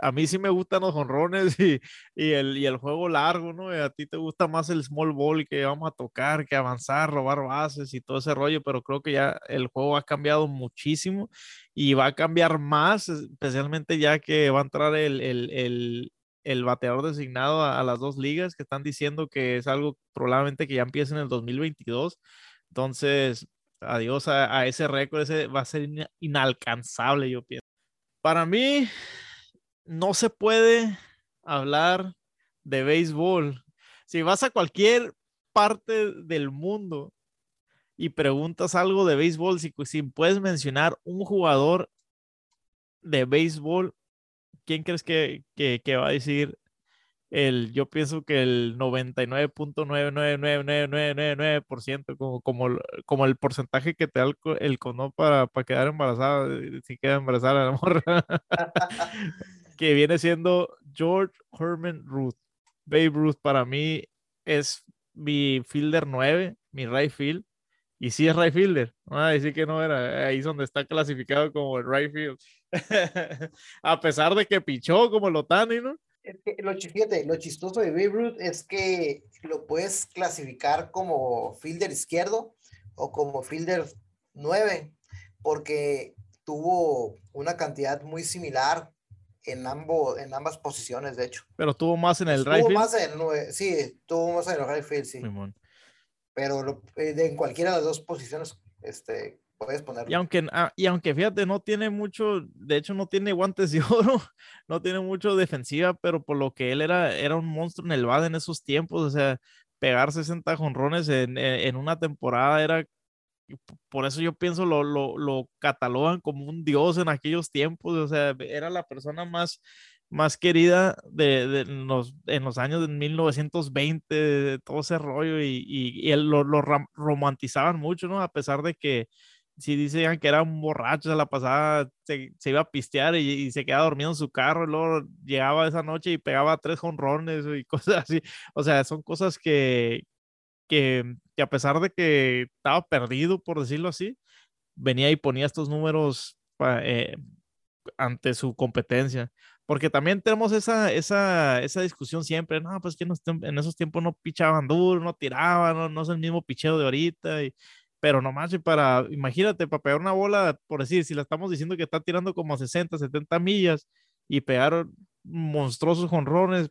a mí sí me gustan los honrones y, y, el, y el juego largo, ¿no? a ti te gusta más el small ball que vamos a tocar, que avanzar, robar bases y todo ese rollo, pero creo que ya el juego ha cambiado muchísimo y va a cambiar más, especialmente ya que va a entrar el, el, el el bateador designado a, las dos ligas que están diciendo que es algo probablemente que ya empiece en el 2022. Entonces, adiós a, ese récord, ese va a ser inalcanzable, yo pienso. Para mí, no se puede hablar de béisbol. Si vas a cualquier parte del mundo y preguntas algo de béisbol, si, si puedes mencionar un jugador de béisbol ¿quién crees que, que, que va a decir el, yo pienso que el 99.99999% como, como, como el porcentaje que te da el, el condón para, para quedar embarazada, eh, si queda embarazada la morra, que viene siendo George Herman Ruth. Babe Ruth para mí es mi fielder 9, mi right field. Y sí es right fielder. Ah, decir que no era. Ahí es donde está clasificado como el right field. A pesar de que pichó como Lotani, ¿no? lo, lo chistoso de Babe Ruth es que lo puedes clasificar como fielder izquierdo o como fielder 9, porque tuvo una cantidad muy similar en, ambos, en ambas posiciones, de hecho. Pero tuvo más en el right Más en, sí, tuvo más en el right field, sí. Pero eh, en cualquiera de las dos posiciones este, puedes ponerlo. Y aunque, ah, y aunque fíjate, no tiene mucho, de hecho no tiene guantes de oro, no tiene mucho defensiva, pero por lo que él era, era un monstruo en el BAD en esos tiempos, o sea, pegar 60 jonrones en, en, una temporada era, por eso yo pienso lo, lo, lo catalogan como un dios en aquellos tiempos, o sea, era la persona más más querida de, de los, en los años de 1920, de todo ese rollo, y, y, él lo, lo, romantizaban mucho, ¿no? A pesar de que si dicen que era un borracho, la pasada, se, se iba a pistear y, se quedaba dormido en su carro, y luego llegaba esa noche y pegaba tres jonrones y cosas así. O sea, son cosas que, que, que, a pesar de que estaba perdido, por decirlo así, venía y ponía estos números eh, ante su competencia. Porque también tenemos esa, esa, esa discusión siempre, no, pues que en esos tiempos no pichaban duro, no tiraban, no, no es el mismo picheo de ahorita. Y, pero nomás para, imagínate, para pegar una bola, por decir, si la estamos diciendo que está tirando como 60, 70 millas y pegar monstruosos jonrones.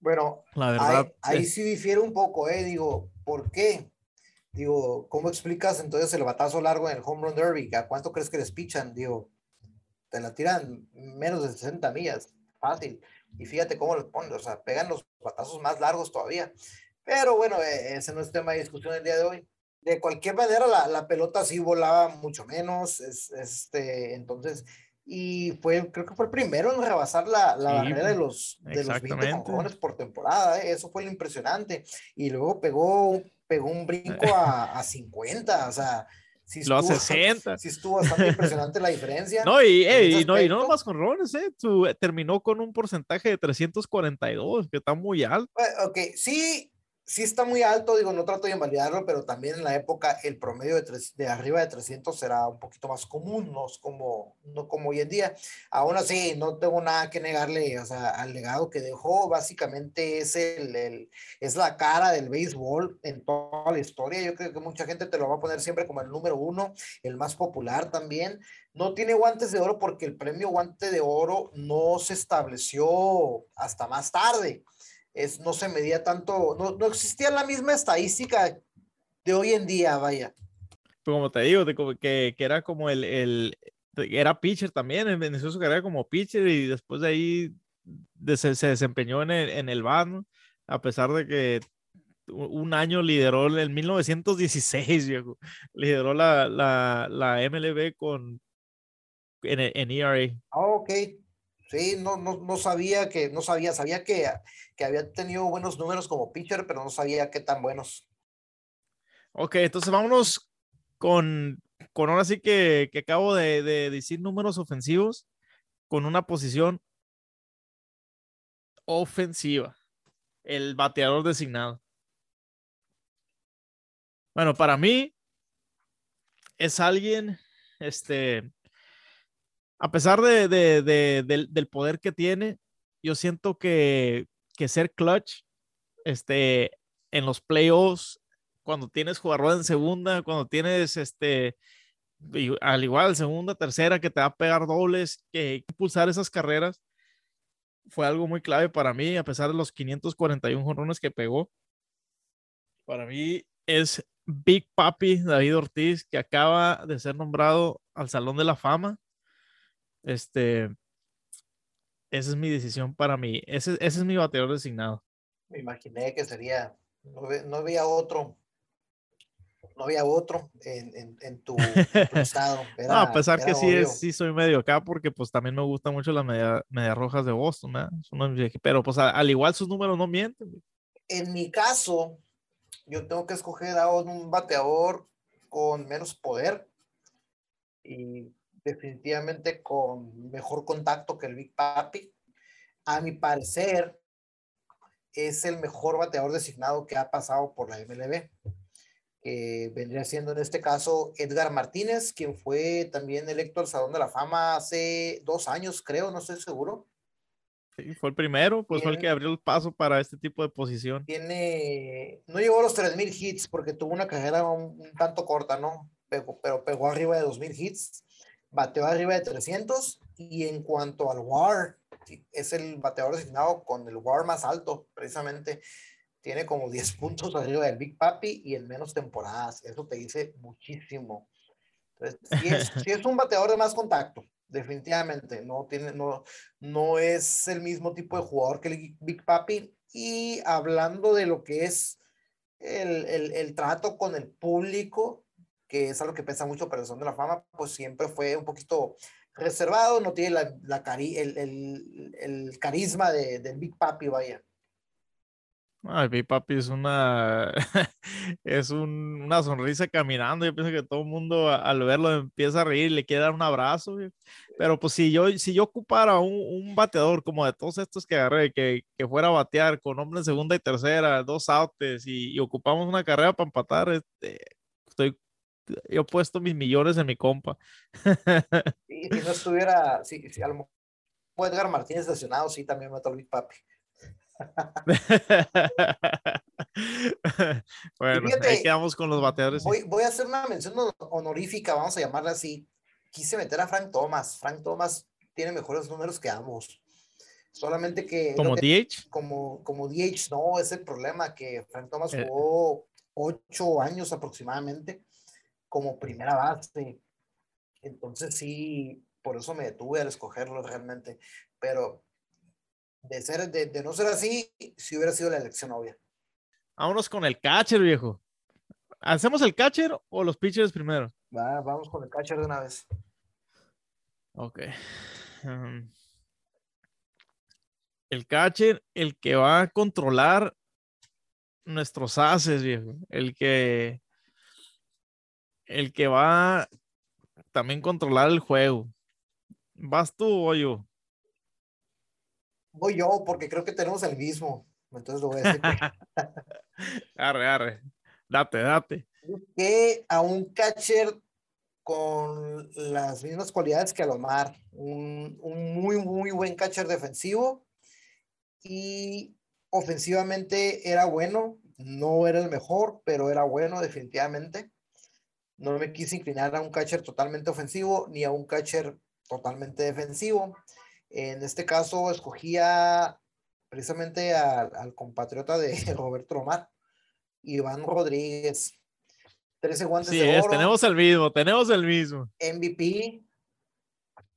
Bueno, la verdad. Ahí, sí difiere un poco, ¿eh? Digo, ¿por qué? Digo, ¿cómo explicas entonces el batazo largo en el home run derby? ¿A cuánto crees que les pichan? Digo, te la tiran menos de 60 millas, fácil. Y fíjate cómo les ponen, o sea, pegan los batazos más largos todavía. Pero bueno, e, ese no es tema de discusión el día de hoy de cualquier manera la, la, pelota sí volaba mucho menos, es, este, entonces, y fue, creo que fue el primero en rebasar la, la barrera de los, de los 20 por temporada, ¿eh? eso fue lo impresionante, y luego pegó, pegó un brinco a, a 50, o sea, sí estuvo, los 60. Sí estuvo bastante impresionante la diferencia. No, y, y no, y no más con Rones, ¿eh? terminó con un porcentaje de 342, que está muy alto. Ok, sí, sí está muy alto, digo, no trato de invalidarlo, pero también en la época el promedio de, tres, de arriba de 300 era un poquito más común, no como, no como hoy en día. Aún así, no tengo nada que negarle, o sea, al legado que dejó, básicamente es, el, el, es la cara del béisbol en toda la historia. Yo creo que mucha gente te lo va a poner siempre como el número uno, el más popular también. No tiene guantes de oro porque el premio guante de oro no se estableció hasta más tarde es, no se medía tanto, no, no existía la misma estadística de hoy en día, vaya. Pues como te digo, que, que era como el, el, era pitcher también, inició su carrera como pitcher y después de ahí se, se, desempeñó en el, en el van, a pesar de que un año lideró en 1916, viejo, lideró la, la, la MLB con en, en ERA. Ah, ok. Sí, no, no, no sabía que, no sabía, sabía que, que había tenido buenos números como pitcher, pero no sabía qué tan buenos. Ok, entonces vámonos con, con ahora sí que, que acabo de, de, decir números ofensivos con una posición ofensiva, el bateador designado. Bueno, para mí es alguien, este, a pesar de, del, poder que tiene, yo siento que, ser clutch este, en los playoffs, cuando tienes jugador en segunda, cuando tienes este, al igual segunda, tercera, que te va a pegar dobles, que impulsar esas carreras, fue algo muy clave para mí, a pesar de los 541 jonrones que pegó. Para mí es Big Papi David Ortiz, que acaba de ser nombrado al Salón de la Fama este, esa es mi decisión para mí. Ese, ese es mi bateador designado. Me imaginé que sería, no, no había otro. no había otro en, en, tu, estado. no, a pesar que sí, es, sí soy medio acá porque pues también me gustan mucho las medias media rojas de Boston, pero pues al igual sus números no mienten. En mi caso, yo tengo que escoger a un bateador con menos poder y definitivamente con mejor contacto que el Big Papi. A mi parecer, es el mejor bateador designado que ha pasado por la MLB vendría siendo en este caso Edgar Martínez, quien fue también electo al Salón de la Fama hace dos años, creo, no estoy seguro. Sí, fue el primero, pues fue el que abrió el paso para este tipo de posición. Tiene, no llegó a los 3.000 hits porque tuvo una carrera un, tanto corta, ¿no? Pero, pero pegó arriba de 2.000 hits, bateó arriba de 300 y en cuanto al WAR, es el bateador designado con el WAR más alto, precisamente tiene como 10 puntos arriba del Big Papi y en menos temporadas. Eso te dice muchísimo. Entonces, sí es, un bateador de más contacto, definitivamente. No, tiene, no, no es el mismo tipo de jugador que el Big Papi. Y hablando de lo que es el, el, el trato con el público, que es algo que pesa mucho para el Son de la Fama, pues siempre fue un poquito reservado, no tiene la, la cari el, el, el, carisma de, del Big Papi, vaya. Ay, mi papi es una, es una sonrisa caminando. Yo pienso que todo el mundo al verlo empieza a reír y le quiere dar un abrazo. Pero pues si yo, si yo ocupara un, un bateador como de todos estos que agarré, que, que, fuera a batear con hombre en segunda y tercera, dos outs y, ocupamos una carrera para empatar, este, estoy, yo he puesto mis millones en mi compa. Y si no estuviera, si, si a lo mejor Edgar Martínez lesionado, sí, también me el papi. bueno, ahí quedamos con los bateadores. Voy, a hacer una mención honorífica, vamos a llamarla así. Quise meter a Frank Thomas. Frank Thomas tiene mejores números que ambos. Solamente que. ¿Como DH? Como, como DH, no, es el problema que Frank Thomas eh. jugó ocho años aproximadamente como primera base. Entonces, sí, por eso me detuve al escogerlo realmente. Pero de, ser, de, no ser así, si hubiera sido la elección obvia. Vámonos con el catcher, viejo. ¿Hacemos el catcher o los pitchers primero? Va, vamos con el catcher de una vez. Ok. Um, el catcher, el que va a controlar nuestros haces, viejo. El que. El que va a también controlar el juego. ¿Vas tú o yo? voy yo porque creo que tenemos el mismo. Entonces lo voy a decir. arre, arre. Date, date. Que a un catcher con las mismas cualidades que Alomar. Un, un muy, muy buen catcher defensivo. Y ofensivamente era bueno. No era el mejor, pero era bueno definitivamente. No me quise inclinar a un catcher totalmente ofensivo ni a un catcher totalmente defensivo. En este caso escogía precisamente al compatriota de Roberto Romar, Iván Rodríguez. 13 guantes de oro. tenemos el mismo, tenemos el mismo. MVP,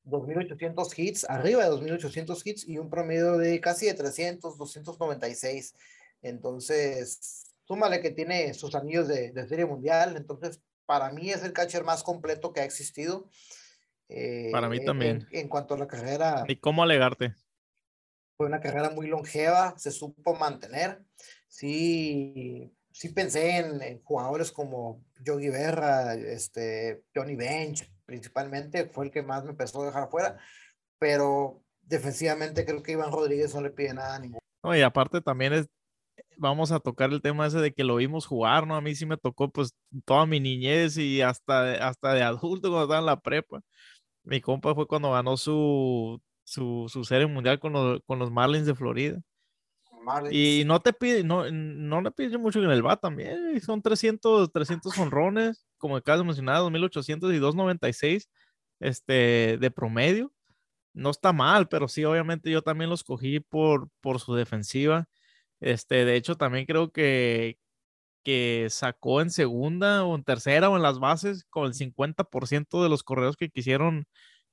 2.800 hits, arriba de 2.800 hits y un promedio de casi de 300, 296. Entonces, súmale que tiene sus anillos de, de serie mundial. Entonces, para mí es el catcher más completo que ha existido. Para mí eh, también. En, cuanto a la carrera. ¿Y cómo alegarte? Fue una carrera muy longeva, se supo mantener. Sí, sí pensé en, jugadores como Yogi Berra, este, Johnny Bench, principalmente, fue el que más me empezó a dejar fuera, pero defensivamente creo que Iván Rodríguez no le pide nada a ninguno. No, y aparte también es, vamos a tocar el tema ese de que lo vimos jugar, ¿no? A mí sí me tocó pues toda mi niñez y hasta, hasta de adulto cuando estaba en la prepa. Mi compa fue cuando ganó su, su, su serie mundial con los, con los Marlins de Florida. Y no te pide, no, no le pide mucho en el bat también. Son 300, 300 honrones, como acabas de mencionar, 2800 y 296 este, de promedio. No está mal, pero sí, obviamente yo también los cogí por, por su defensiva. Este, de hecho, también creo que, que sacó en segunda o en tercera o en las bases con el 50% de los correos que quisieron,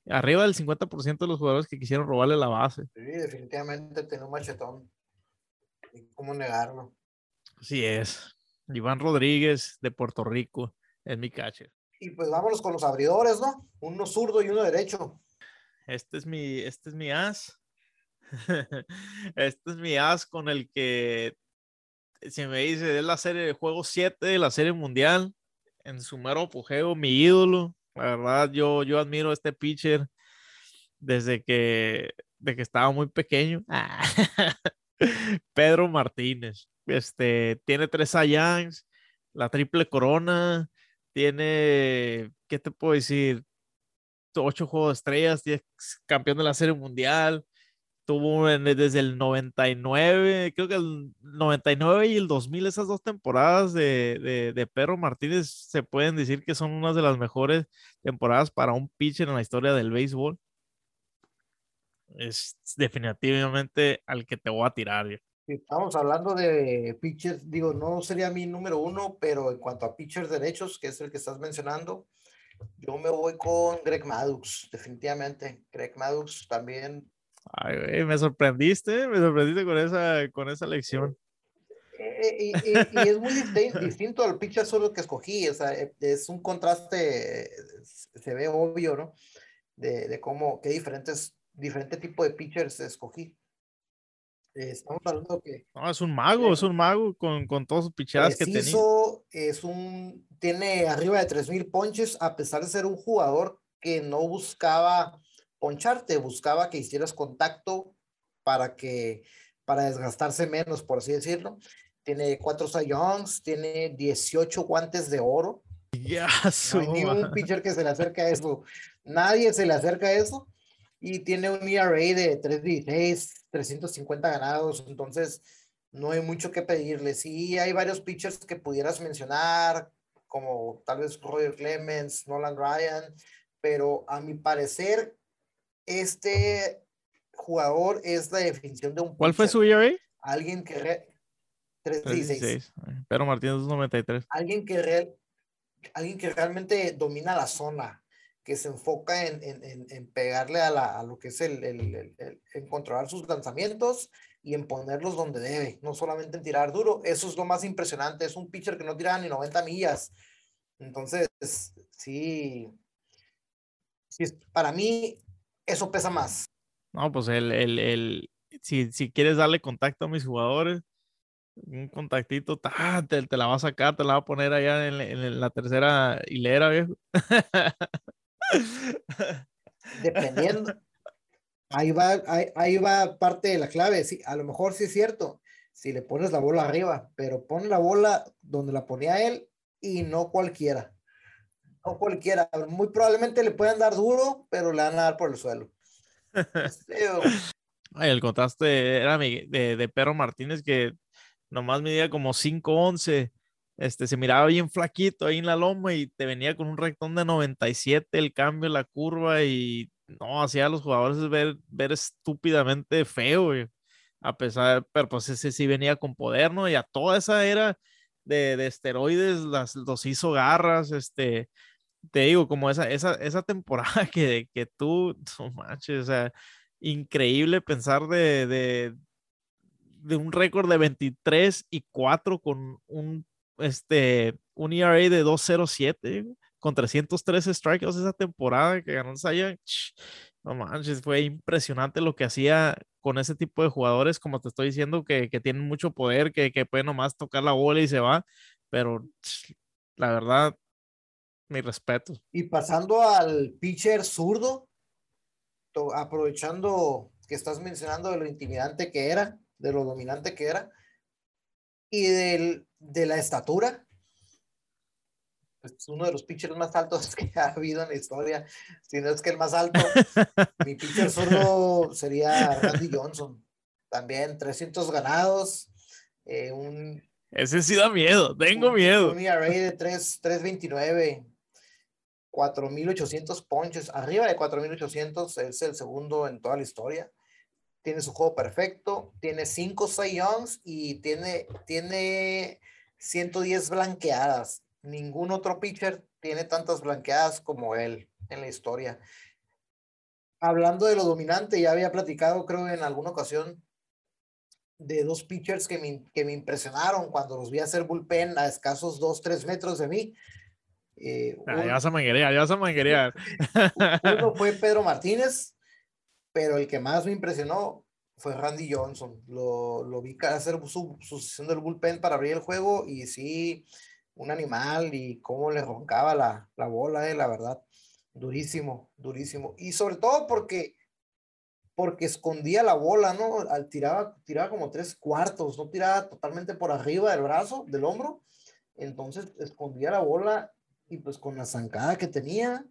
arriba del 50% de los jugadores que quisieron robarle la base. Sí, definitivamente tiene un machetón. ¿Cómo negarlo? Así es. Iván Rodríguez de Puerto Rico es mi catcher. Y pues vámonos con los abridores, ¿no? Uno zurdo y uno derecho. Este es mi, este es mi as. este es mi as con el que, si me dice, es la serie de juego 7 de la serie mundial, en su mero apogeo, mi ídolo. La verdad, yo, yo admiro este pitcher desde que, de que estaba muy pequeño. Pedro Martínez. Este, tiene tres Saiyans, la triple corona, tiene, ¿qué te puedo decir? Ocho juegos de estrellas, diez campeón de la serie mundial, tuvo desde el 99, creo que el 99 y el 2000, esas dos temporadas de, de, de Pedro Martínez se pueden decir que son unas de las mejores temporadas para un pitcher en la historia del béisbol es definitivamente al que te voy a tirar. Estamos hablando de pitchers, digo, no sería mi número uno, pero en cuanto a pitchers derechos, que es el que estás mencionando, yo me voy con Greg Maddux, definitivamente. Greg Maddux también. Ay, me sorprendiste, me sorprendiste con esa, con esa lección. Eh, y, es muy distinto al pitcher solo que escogí, o sea, es un contraste, se ve obvio, ¿no? De, de cómo, qué diferentes diferente tipo de pitchers escogí. estamos hablando que... No, es un mago, es un mago con, con todos sus pichadas que tiene. Es un, tiene arriba de 3.000 ponches, a pesar de ser un jugador que no buscaba poncharte, buscaba que hicieras contacto para que, para desgastarse menos, por así decirlo. Tiene cuatro Youngs, tiene 18 guantes de oro. Ya, no hay ningún pitcher que se le acerque a eso. Nadie se le acerca a eso y tiene un ERA de 3.16, 350 ganados, entonces no hay mucho que pedirle. Sí, hay varios pitchers que pudieras mencionar, como tal vez Roger Clemens, Nolan Ryan, pero a mi parecer, este jugador es la definición de un. ¿Cuál fue su ERA? Alguien que. 3.16. Pero Martínez 93. Alguien que, real, alguien que realmente domina la zona, que se enfoca en, en, en pegarle a, la, a, lo que es el, el, el, en controlar sus lanzamientos y en ponerlos donde debe, no solamente en tirar duro. Eso es lo más impresionante. Es un pitcher que no tira ni 90 millas. Entonces, sí para mí eso pesa más. No, pues el, el, el si, si quieres darle contacto a mis jugadores, un contactito, te, te, la va a sacar, te la va a poner allá en, en la tercera hilera, viejo. Dependiendo. Ahí va, ahí, va parte de la clave. Sí, a lo mejor sí es cierto. Si le pones la bola arriba, pero pon la bola donde la ponía él y no cualquiera. No cualquiera. Muy probablemente le puedan dar duro, pero le van a dar por el suelo. el contraste era de, de Pedro Martínez que nomás medía como 5'11 este, se miraba bien flaquito ahí en la loma y te venía con un rectón de 97 el cambio, la curva y no, hacía a los jugadores ver, ver estúpidamente feo, a pesar, pero pues ese sí venía con poder, ¿no? Y a toda esa era de, de esteroides las, los hizo garras, este, te digo, como esa, esa, esa temporada que, que tú, no manches, o sea, increíble pensar de, de, de un récord de 23 y 4 con un este, un ERA de 2.07 con 313 strikeouts esa temporada que ganó Cy No manches, fue impresionante lo que hacía con ese tipo de jugadores, como te estoy diciendo, que, que tienen mucho poder, que, que pueden nomás tocar la bola y se va, pero la verdad, mi respeto. Y pasando al pitcher zurdo, aprovechando que estás mencionando de lo intimidante que era, de lo dominante que era, y del, de la estatura. Es uno de los pitchers más altos que ha habido en la historia. Si no es que el más alto, mi pitcher solo sería Randy Johnson. También 300 ganados. Eh, un, Ese sí da miedo, tengo miedo. Un ERA de 3, 329. 4.800 ponches, arriba de 4.800, es el segundo en toda la historia tiene su juego perfecto, tiene 5 Cy y tiene, tiene 110 blanqueadas. Ningún otro pitcher tiene tantas blanqueadas como él en la historia. Hablando de lo dominante, ya había platicado, creo, en alguna ocasión de dos pitchers que me, que me impresionaron cuando los vi hacer bullpen a escasos dos, tres metros de mí. Eh, ah, ya vas a manguerear, ya vas a manguerear. Uno fue Pedro Martínez, pero el que más me impresionó fue Randy Johnson. Lo, lo vi hacer su, su sesión del bullpen para abrir el juego y sí, un animal y cómo le roncaba la, la bola, eh, la verdad. Durísimo, durísimo. Y sobre todo porque porque escondía la bola, ¿no? Al tiraba, tiraba como tres cuartos, no tiraba totalmente por arriba del brazo, del hombro. Entonces escondía la bola y pues con la zancada que tenía,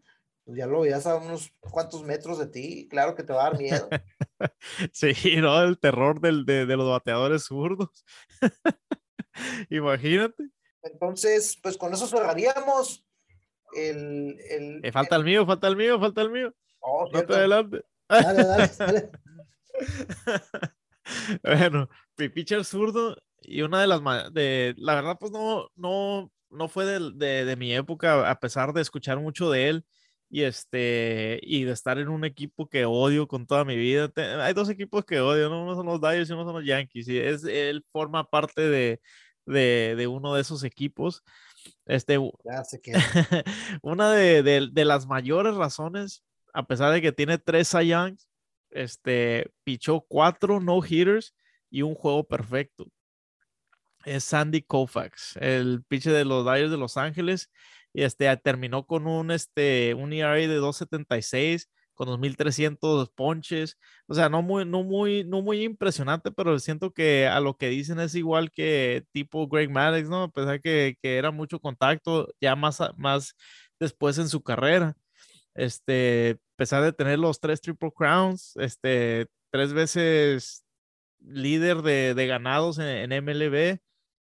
pues ya lo veías a unos cuantos metros de ti, claro que te va a dar miedo. sí, ¿no? El terror del, de, de los bateadores zurdos. Imagínate. Entonces, pues con eso cerraríamos el... el, eh, falta el, mío, falta el mío, falta el mío. Oh, no te adelante. Dale, dale, dale. bueno, mi pitcher zurdo y una de las de la verdad pues no no no fue de, de, de, mi época a pesar de escuchar mucho de él y este y de estar en un equipo que odio con toda mi vida. hay dos equipos que odio, ¿no? uno son los Dodgers y uno son los Yankees y es él forma parte de, de uno de esos equipos. Este, una de, de, las mayores razones a pesar de que tiene tres Cy este, pichó cuatro no-hitters y un juego perfecto. Es Sandy Koufax, el pitcher de los Dodgers de Los Ángeles. Y este, terminó con un, este, un ERA de 2.76, con 2.300 ponches. O sea, no muy, no, muy, no muy impresionante, pero siento que a lo que dicen es igual que tipo Greg Maddox, ¿no? A pesar que, que era mucho contacto ya más, más después en su carrera. Este, a pesar de tener los tres Triple Crowns, este, tres veces líder de, de ganados en, MLB,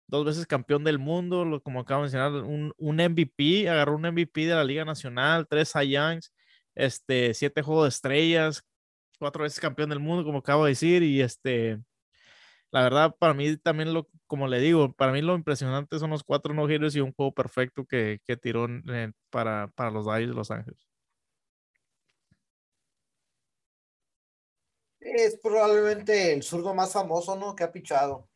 dos veces campeón del mundo, lo, como acabo de mencionar, un, un, MVP, agarró un MVP de la Liga Nacional, tres Youngs, este, siete Juegos de Estrellas, cuatro veces campeón del mundo, como acabo de decir, y este, la verdad, para mí también, lo, como le digo, para mí lo impresionante son los cuatro no giros y un juego perfecto que, que tiró para, para los Dodgers de Los Ángeles. Es probablemente el zurdo más famoso, ¿no? Que ha pichado.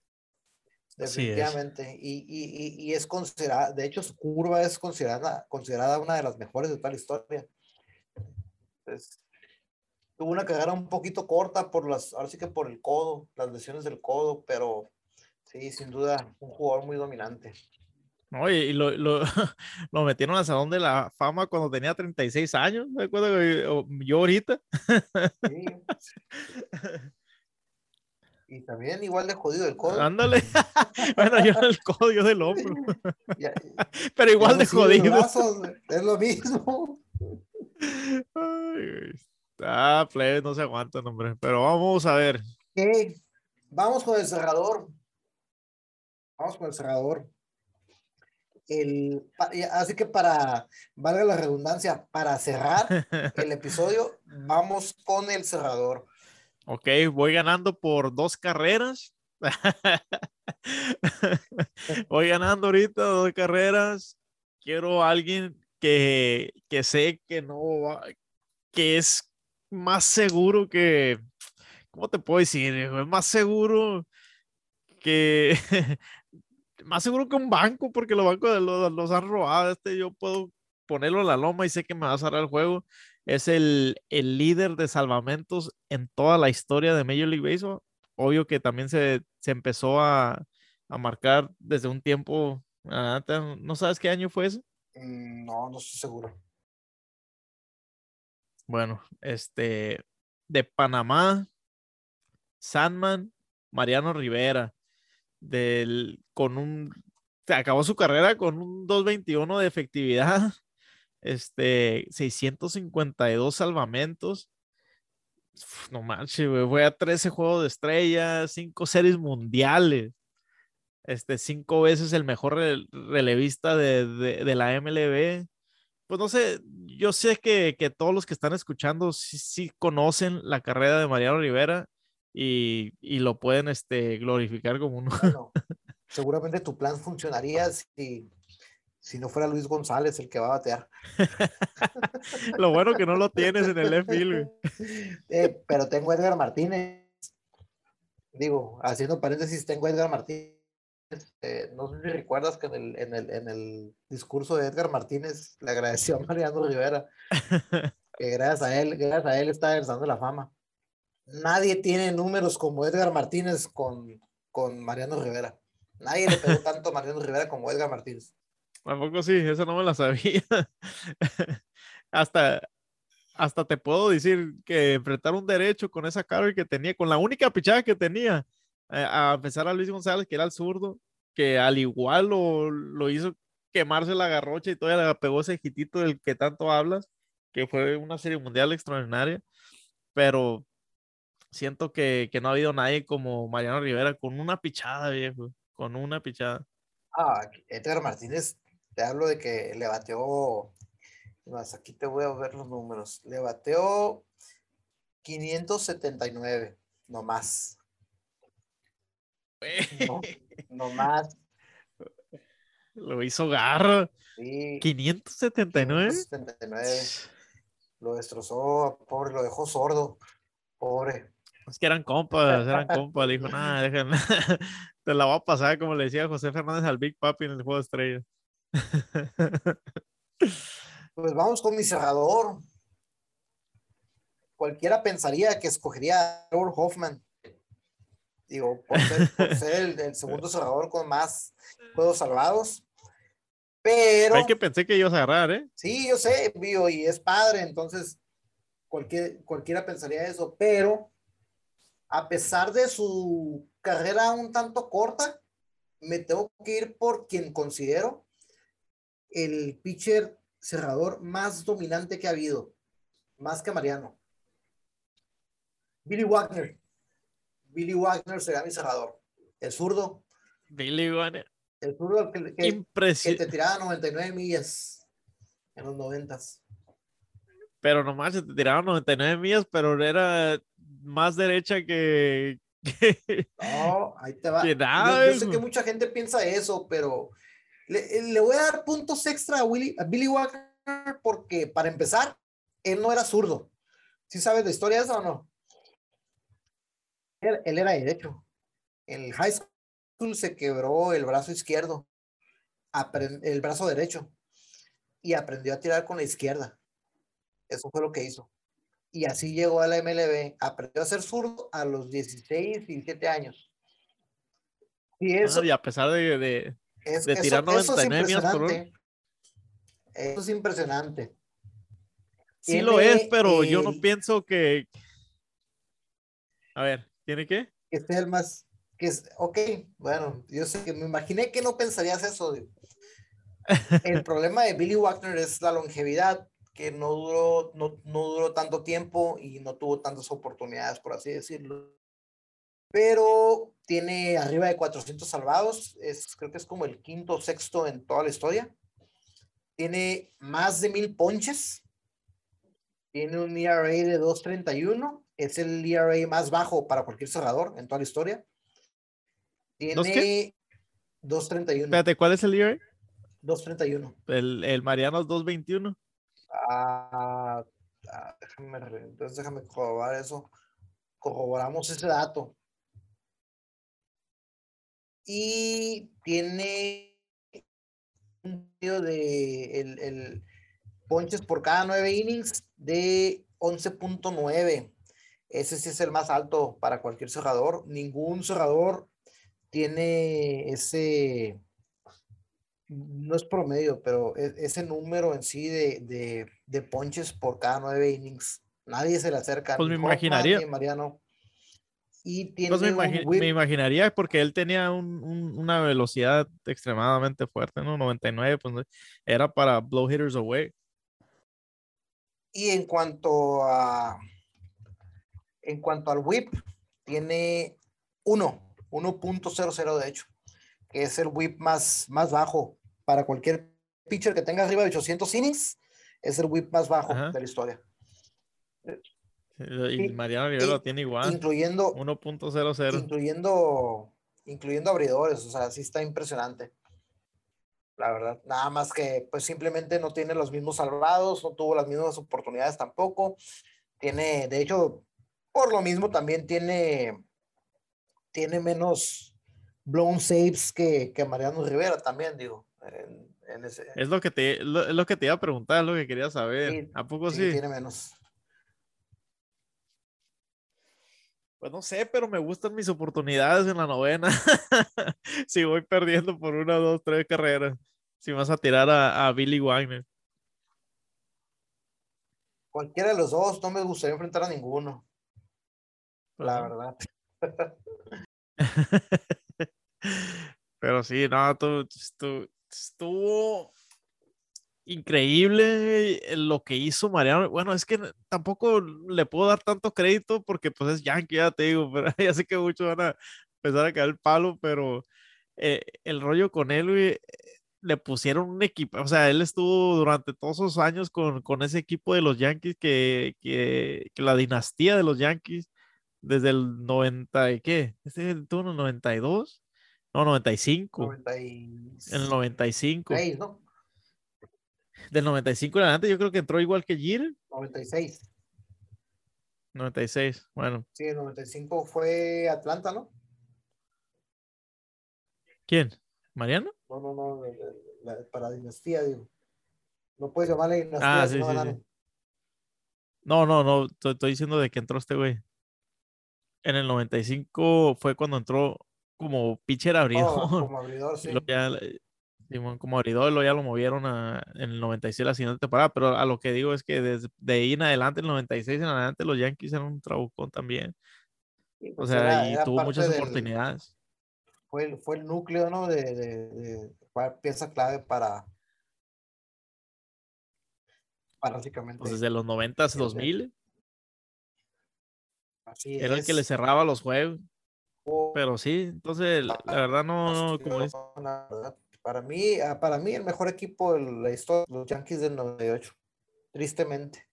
Definitivamente. Y, y, y, es considerada, de hecho, su curva es considerada, considerada una de las mejores de toda la historia. Tuvo una carrera un poquito corta por las, ahora sí que por el codo, las lesiones del codo, pero sí, sin duda, un jugador muy dominante. Oye, y lo, lo, lo, metieron al Salón de la Fama cuando tenía 36 años, ¿me acuerdo? Yo ahorita. Sí. Y también igual de jodido el codo. Ándale. bueno, yo el codo, yo del hombro. Pero igual de jodido. es lo mismo. ah, plebe, no se aguanta, hombre. Pero vamos a ver. Vamos con el cerrador. Vamos con el cerrador. El, así que para, valga la redundancia, para cerrar el episodio, vamos con el cerrador. Ok, voy ganando por dos carreras. voy ganando ahorita dos carreras. Quiero a alguien que, que sé que no va, que es más seguro que, ¿cómo te puedo decir? Es más seguro que más seguro que un banco, porque los bancos los, los han robado. Este yo puedo ponerlo en la loma y sé que me va a cerrar el juego. Es el, el líder de salvamentos en toda la historia de Major League Baseball. Obvio que también se, se empezó a, a, marcar desde un tiempo. ¿No sabes qué año fue ese? Mm, no, no estoy seguro. Bueno, este de Panamá, Sandman, Mariano Rivera del, con un, se acabó su carrera con un 221 de efectividad, este, 652 salvamentos. no manches, Fue a 13 juegos de estrellas, 5 series mundiales. Este, cinco veces el mejor relevista de, de, la MLB. Pues no sé, yo sé que, que todos los que están escuchando sí, sí, conocen la carrera de Mariano Rivera y, y lo pueden este, glorificar como un... seguramente tu plan funcionaría si, si no fuera Luis González el que va a batear. lo bueno que no lo tienes en el left field. Eh, pero tengo Edgar Martínez. digo, haciendo paréntesis, tengo Edgar Martínez. Eh, no sé si recuerdas que en el, en, el, en el, discurso de Edgar Martínez le agradeció a Mariano Rivera que gracias a él, gracias a él está alzando la fama. Nadie tiene números como Edgar Martínez con, con Mariano Rivera. Nadie le pegó tanto a Mariano Rivera como Edgar Martínez. Tampoco sí, eso no me la sabía. hasta, hasta te puedo decir que enfrentar un derecho con esa carga que tenía, con la única pichada que tenía, eh, a pesar a Luis González, que era el zurdo, que al igual lo, lo hizo quemarse la garrocha y todavía le pegó ese hitito del que tanto hablas, que fue una serie mundial extraordinaria, pero siento que, que no ha habido nadie como Mariano Rivera con una pichada, viejo, con una pichada. Ah, Edgar Martínez, te hablo de que le bateó más, aquí te voy a ver los números. Le bateó 579, no más. No, más. Lo hizo Garro. Sí. 579. 579. Lo destrozó, pobre, lo dejó sordo. Pobre. Es que eran compas, eran compas. Le dijo, nada, déjenme. Te la voy a pasar, como le decía José Fernández al Big Papi en el juego de estrellas. Pues vamos con mi cerrador. Cualquiera pensaría que escogería a Robert Hoffman. Digo, por ser, el, segundo cerrador con más juegos salvados. Pero. Hay que pensé que ibas a agarrar, ¿eh? Sí, yo sé, vivo, y es padre, entonces cualquier, cualquiera pensaría eso, pero a pesar de su carrera un tanto corta, me tengo que ir por quien considero el pitcher cerrador más dominante que ha habido, más que Mariano. Billy Wagner. Billy Wagner será mi cerrador. El zurdo. Billy Wagner. El zurdo que, que, te tiraba 99 millas en los 90. Pero nomás se te tiraba 99 millas, pero era más derecha que. no, ahí te va. yo, sé que mucha gente piensa eso, pero eh, le, voy a dar puntos extra a, Willy, a Billy Wagner porque, para empezar, él no era zurdo. ¿Sí sabes la historia de eso o no? Él, era derecho. En el high school se quebró el brazo izquierdo, el brazo derecho, y aprendió a tirar con la izquierda. Eso fue lo que hizo. Y así llegó a la MLB. Aprendió a ser zurdo a los 16, 17 años. Y eso. y a pesar de, es, de tirar eso, 99 Eso es impresionante. Sí lo es, pero yo no pienso que. A ver, ¿tiene qué? Que sea el más. Que es, ok, bueno, yo sé que me imaginé que no pensarías eso. El problema de Billy Wagner es la longevidad, que no duró, no, no duró tanto tiempo y no tuvo tantas oportunidades, por así decirlo pero tiene arriba de 400 salvados, es, creo que es como el quinto o sexto en toda la historia. Tiene más de mil ponches, tiene un ERA de 2.31, es el ERA más bajo para cualquier cerrador en toda la historia. Tiene 2.31. Espérate, ¿cuál es el ERA? 2.31. El, el Mariano es 2.21. Ah, ah, déjame, entonces déjame corroborar eso. Corroboramos ese dato y tiene un de el, el ponches por cada nueve innings de 11.9. Ese sí es el más alto para cualquier cerrador. Ningún cerrador tiene ese, no es promedio, pero e, ese número en sí de, de, de ponches por cada nueve innings. Nadie se le acerca. Pues me imaginaría. Mariano y pues tiene me, imaginaría porque él tenía una velocidad extremadamente fuerte, ¿no? 99, pues era para blow hitters away. Y en cuanto a en cuanto al whip, tiene 1, 1.00 de hecho, que es el whip más, más bajo para cualquier pitcher que tenga arriba de 800 innings, es el whip más bajo de la historia. Y Mariano Rivera lo tiene igual. Incluyendo 1.00. Incluyendo, incluyendo abridores, o sea, sí está impresionante. La verdad, nada más que pues simplemente no tiene los mismos salvados, no tuvo las mismas oportunidades tampoco. Tiene, de hecho, por lo mismo también tiene tiene menos blown saves que, que Mariano Rivera también, digo. Es lo que te, lo, que te iba a preguntar, es lo que quería saber. ¿A poco sí, sí? Tiene menos. Pues no sé, pero me gustan mis oportunidades en la novena. si voy perdiendo por una, dos, tres carreras. Si vas a tirar a, Billy Wagner. Cualquiera de los dos, no me gustaría enfrentar a ninguno. La verdad. pero sí, no, tú, tú, estuvo increíble lo que hizo Mariano. Bueno, es que tampoco le puedo dar tanto crédito porque pues es Yankee, ya te digo, pero ya sé que muchos van a empezar a caer el palo, pero eh, el rollo con él, le pusieron un equipo, o sea, él estuvo durante todos esos años con, con ese equipo de los Yankees, que, que, que, la dinastía de los Yankees, desde el 90, ¿qué? ¿Este el 92? No, 95. En el 95. ¿no? Del 95 en adelante, yo creo que entró igual que Jeter. 96. 96, bueno. Sí, el 95 fue Atlanta, ¿no? ¿Quién? ¿Mariano? No, no, no, para dinastía, digo. No puedes llamarle dinastía. Ah, sí, sí, No, no, no, estoy, diciendo de que entró este güey. En el 95 fue cuando entró como pitcher abridor. Oh, como abridor, sí. Como abridor, lo ya lo movieron en el 96 la siguiente temporada, pero a lo que digo es que desde de ahí en adelante, el 96 en adelante, los Yankees eran un trabucón también. o pues sea, y tuvo muchas oportunidades. Fue, fue el núcleo, ¿no? De, de, pieza clave para, para básicamente. Pues desde los 90 2000. Así Era el que le cerraba los juegos. Pero sí, entonces la, verdad no, como es. Para mí, ah, para mí el mejor equipo de la historia, los Yankees del 98. Tristemente.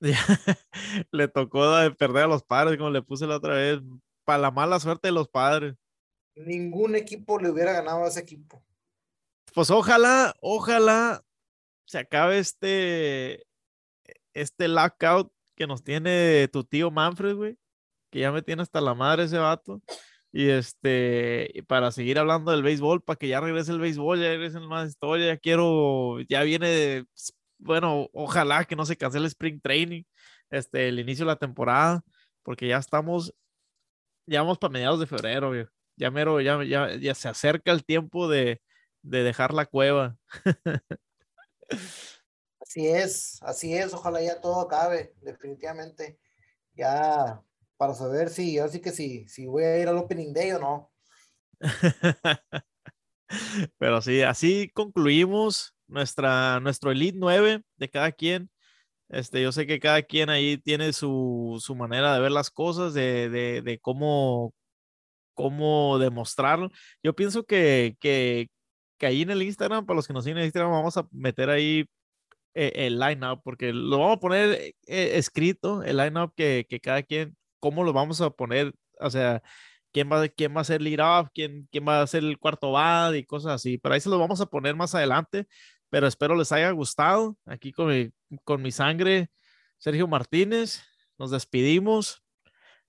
le tocó perder a los padres, como le puse la otra vez, para la mala suerte de los padres. Ningún equipo le hubiera ganado a ese equipo. Pues ojalá, ojalá se acabe este, este lockout que nos tiene tu tío Manfred, güey, que ya me tiene hasta la madre ese vato. Y este, para seguir hablando del béisbol, para que ya regrese el béisbol, ya regresen más historia, ya quiero, ya viene, bueno, ojalá que no se cancele el Spring Training, este, el inicio de la temporada, porque ya estamos, ya vamos para mediados de febrero, ya mero, ya, ya, ya se acerca el tiempo de, de dejar la cueva. Así es, así es, ojalá ya todo acabe, definitivamente. Ya para saber si, así que si, si voy a ir al Opening Day o no. Pero sí, así concluimos nuestra, nuestro Elite 9 de cada quien. Este, yo sé que cada quien ahí tiene su, su manera de ver las cosas, de, de, de, cómo, cómo demostrarlo. Yo pienso que, que, que, ahí en el Instagram, para los que nos siguen en Instagram, vamos a meter ahí eh, el line-up, porque lo vamos a poner eh, escrito, el line-up que, que cada quien cómo lo vamos a poner, o sea, quién va, quién va a ser lead off, quién, quién va a ser el cuarto bad y cosas así. Pero ahí se lo vamos a poner más adelante, pero espero les haya gustado. Aquí con mi, con mi sangre, Sergio Martínez, nos despedimos.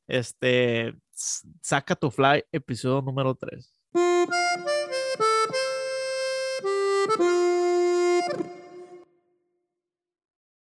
Este, saca tu fly, episodio número 3.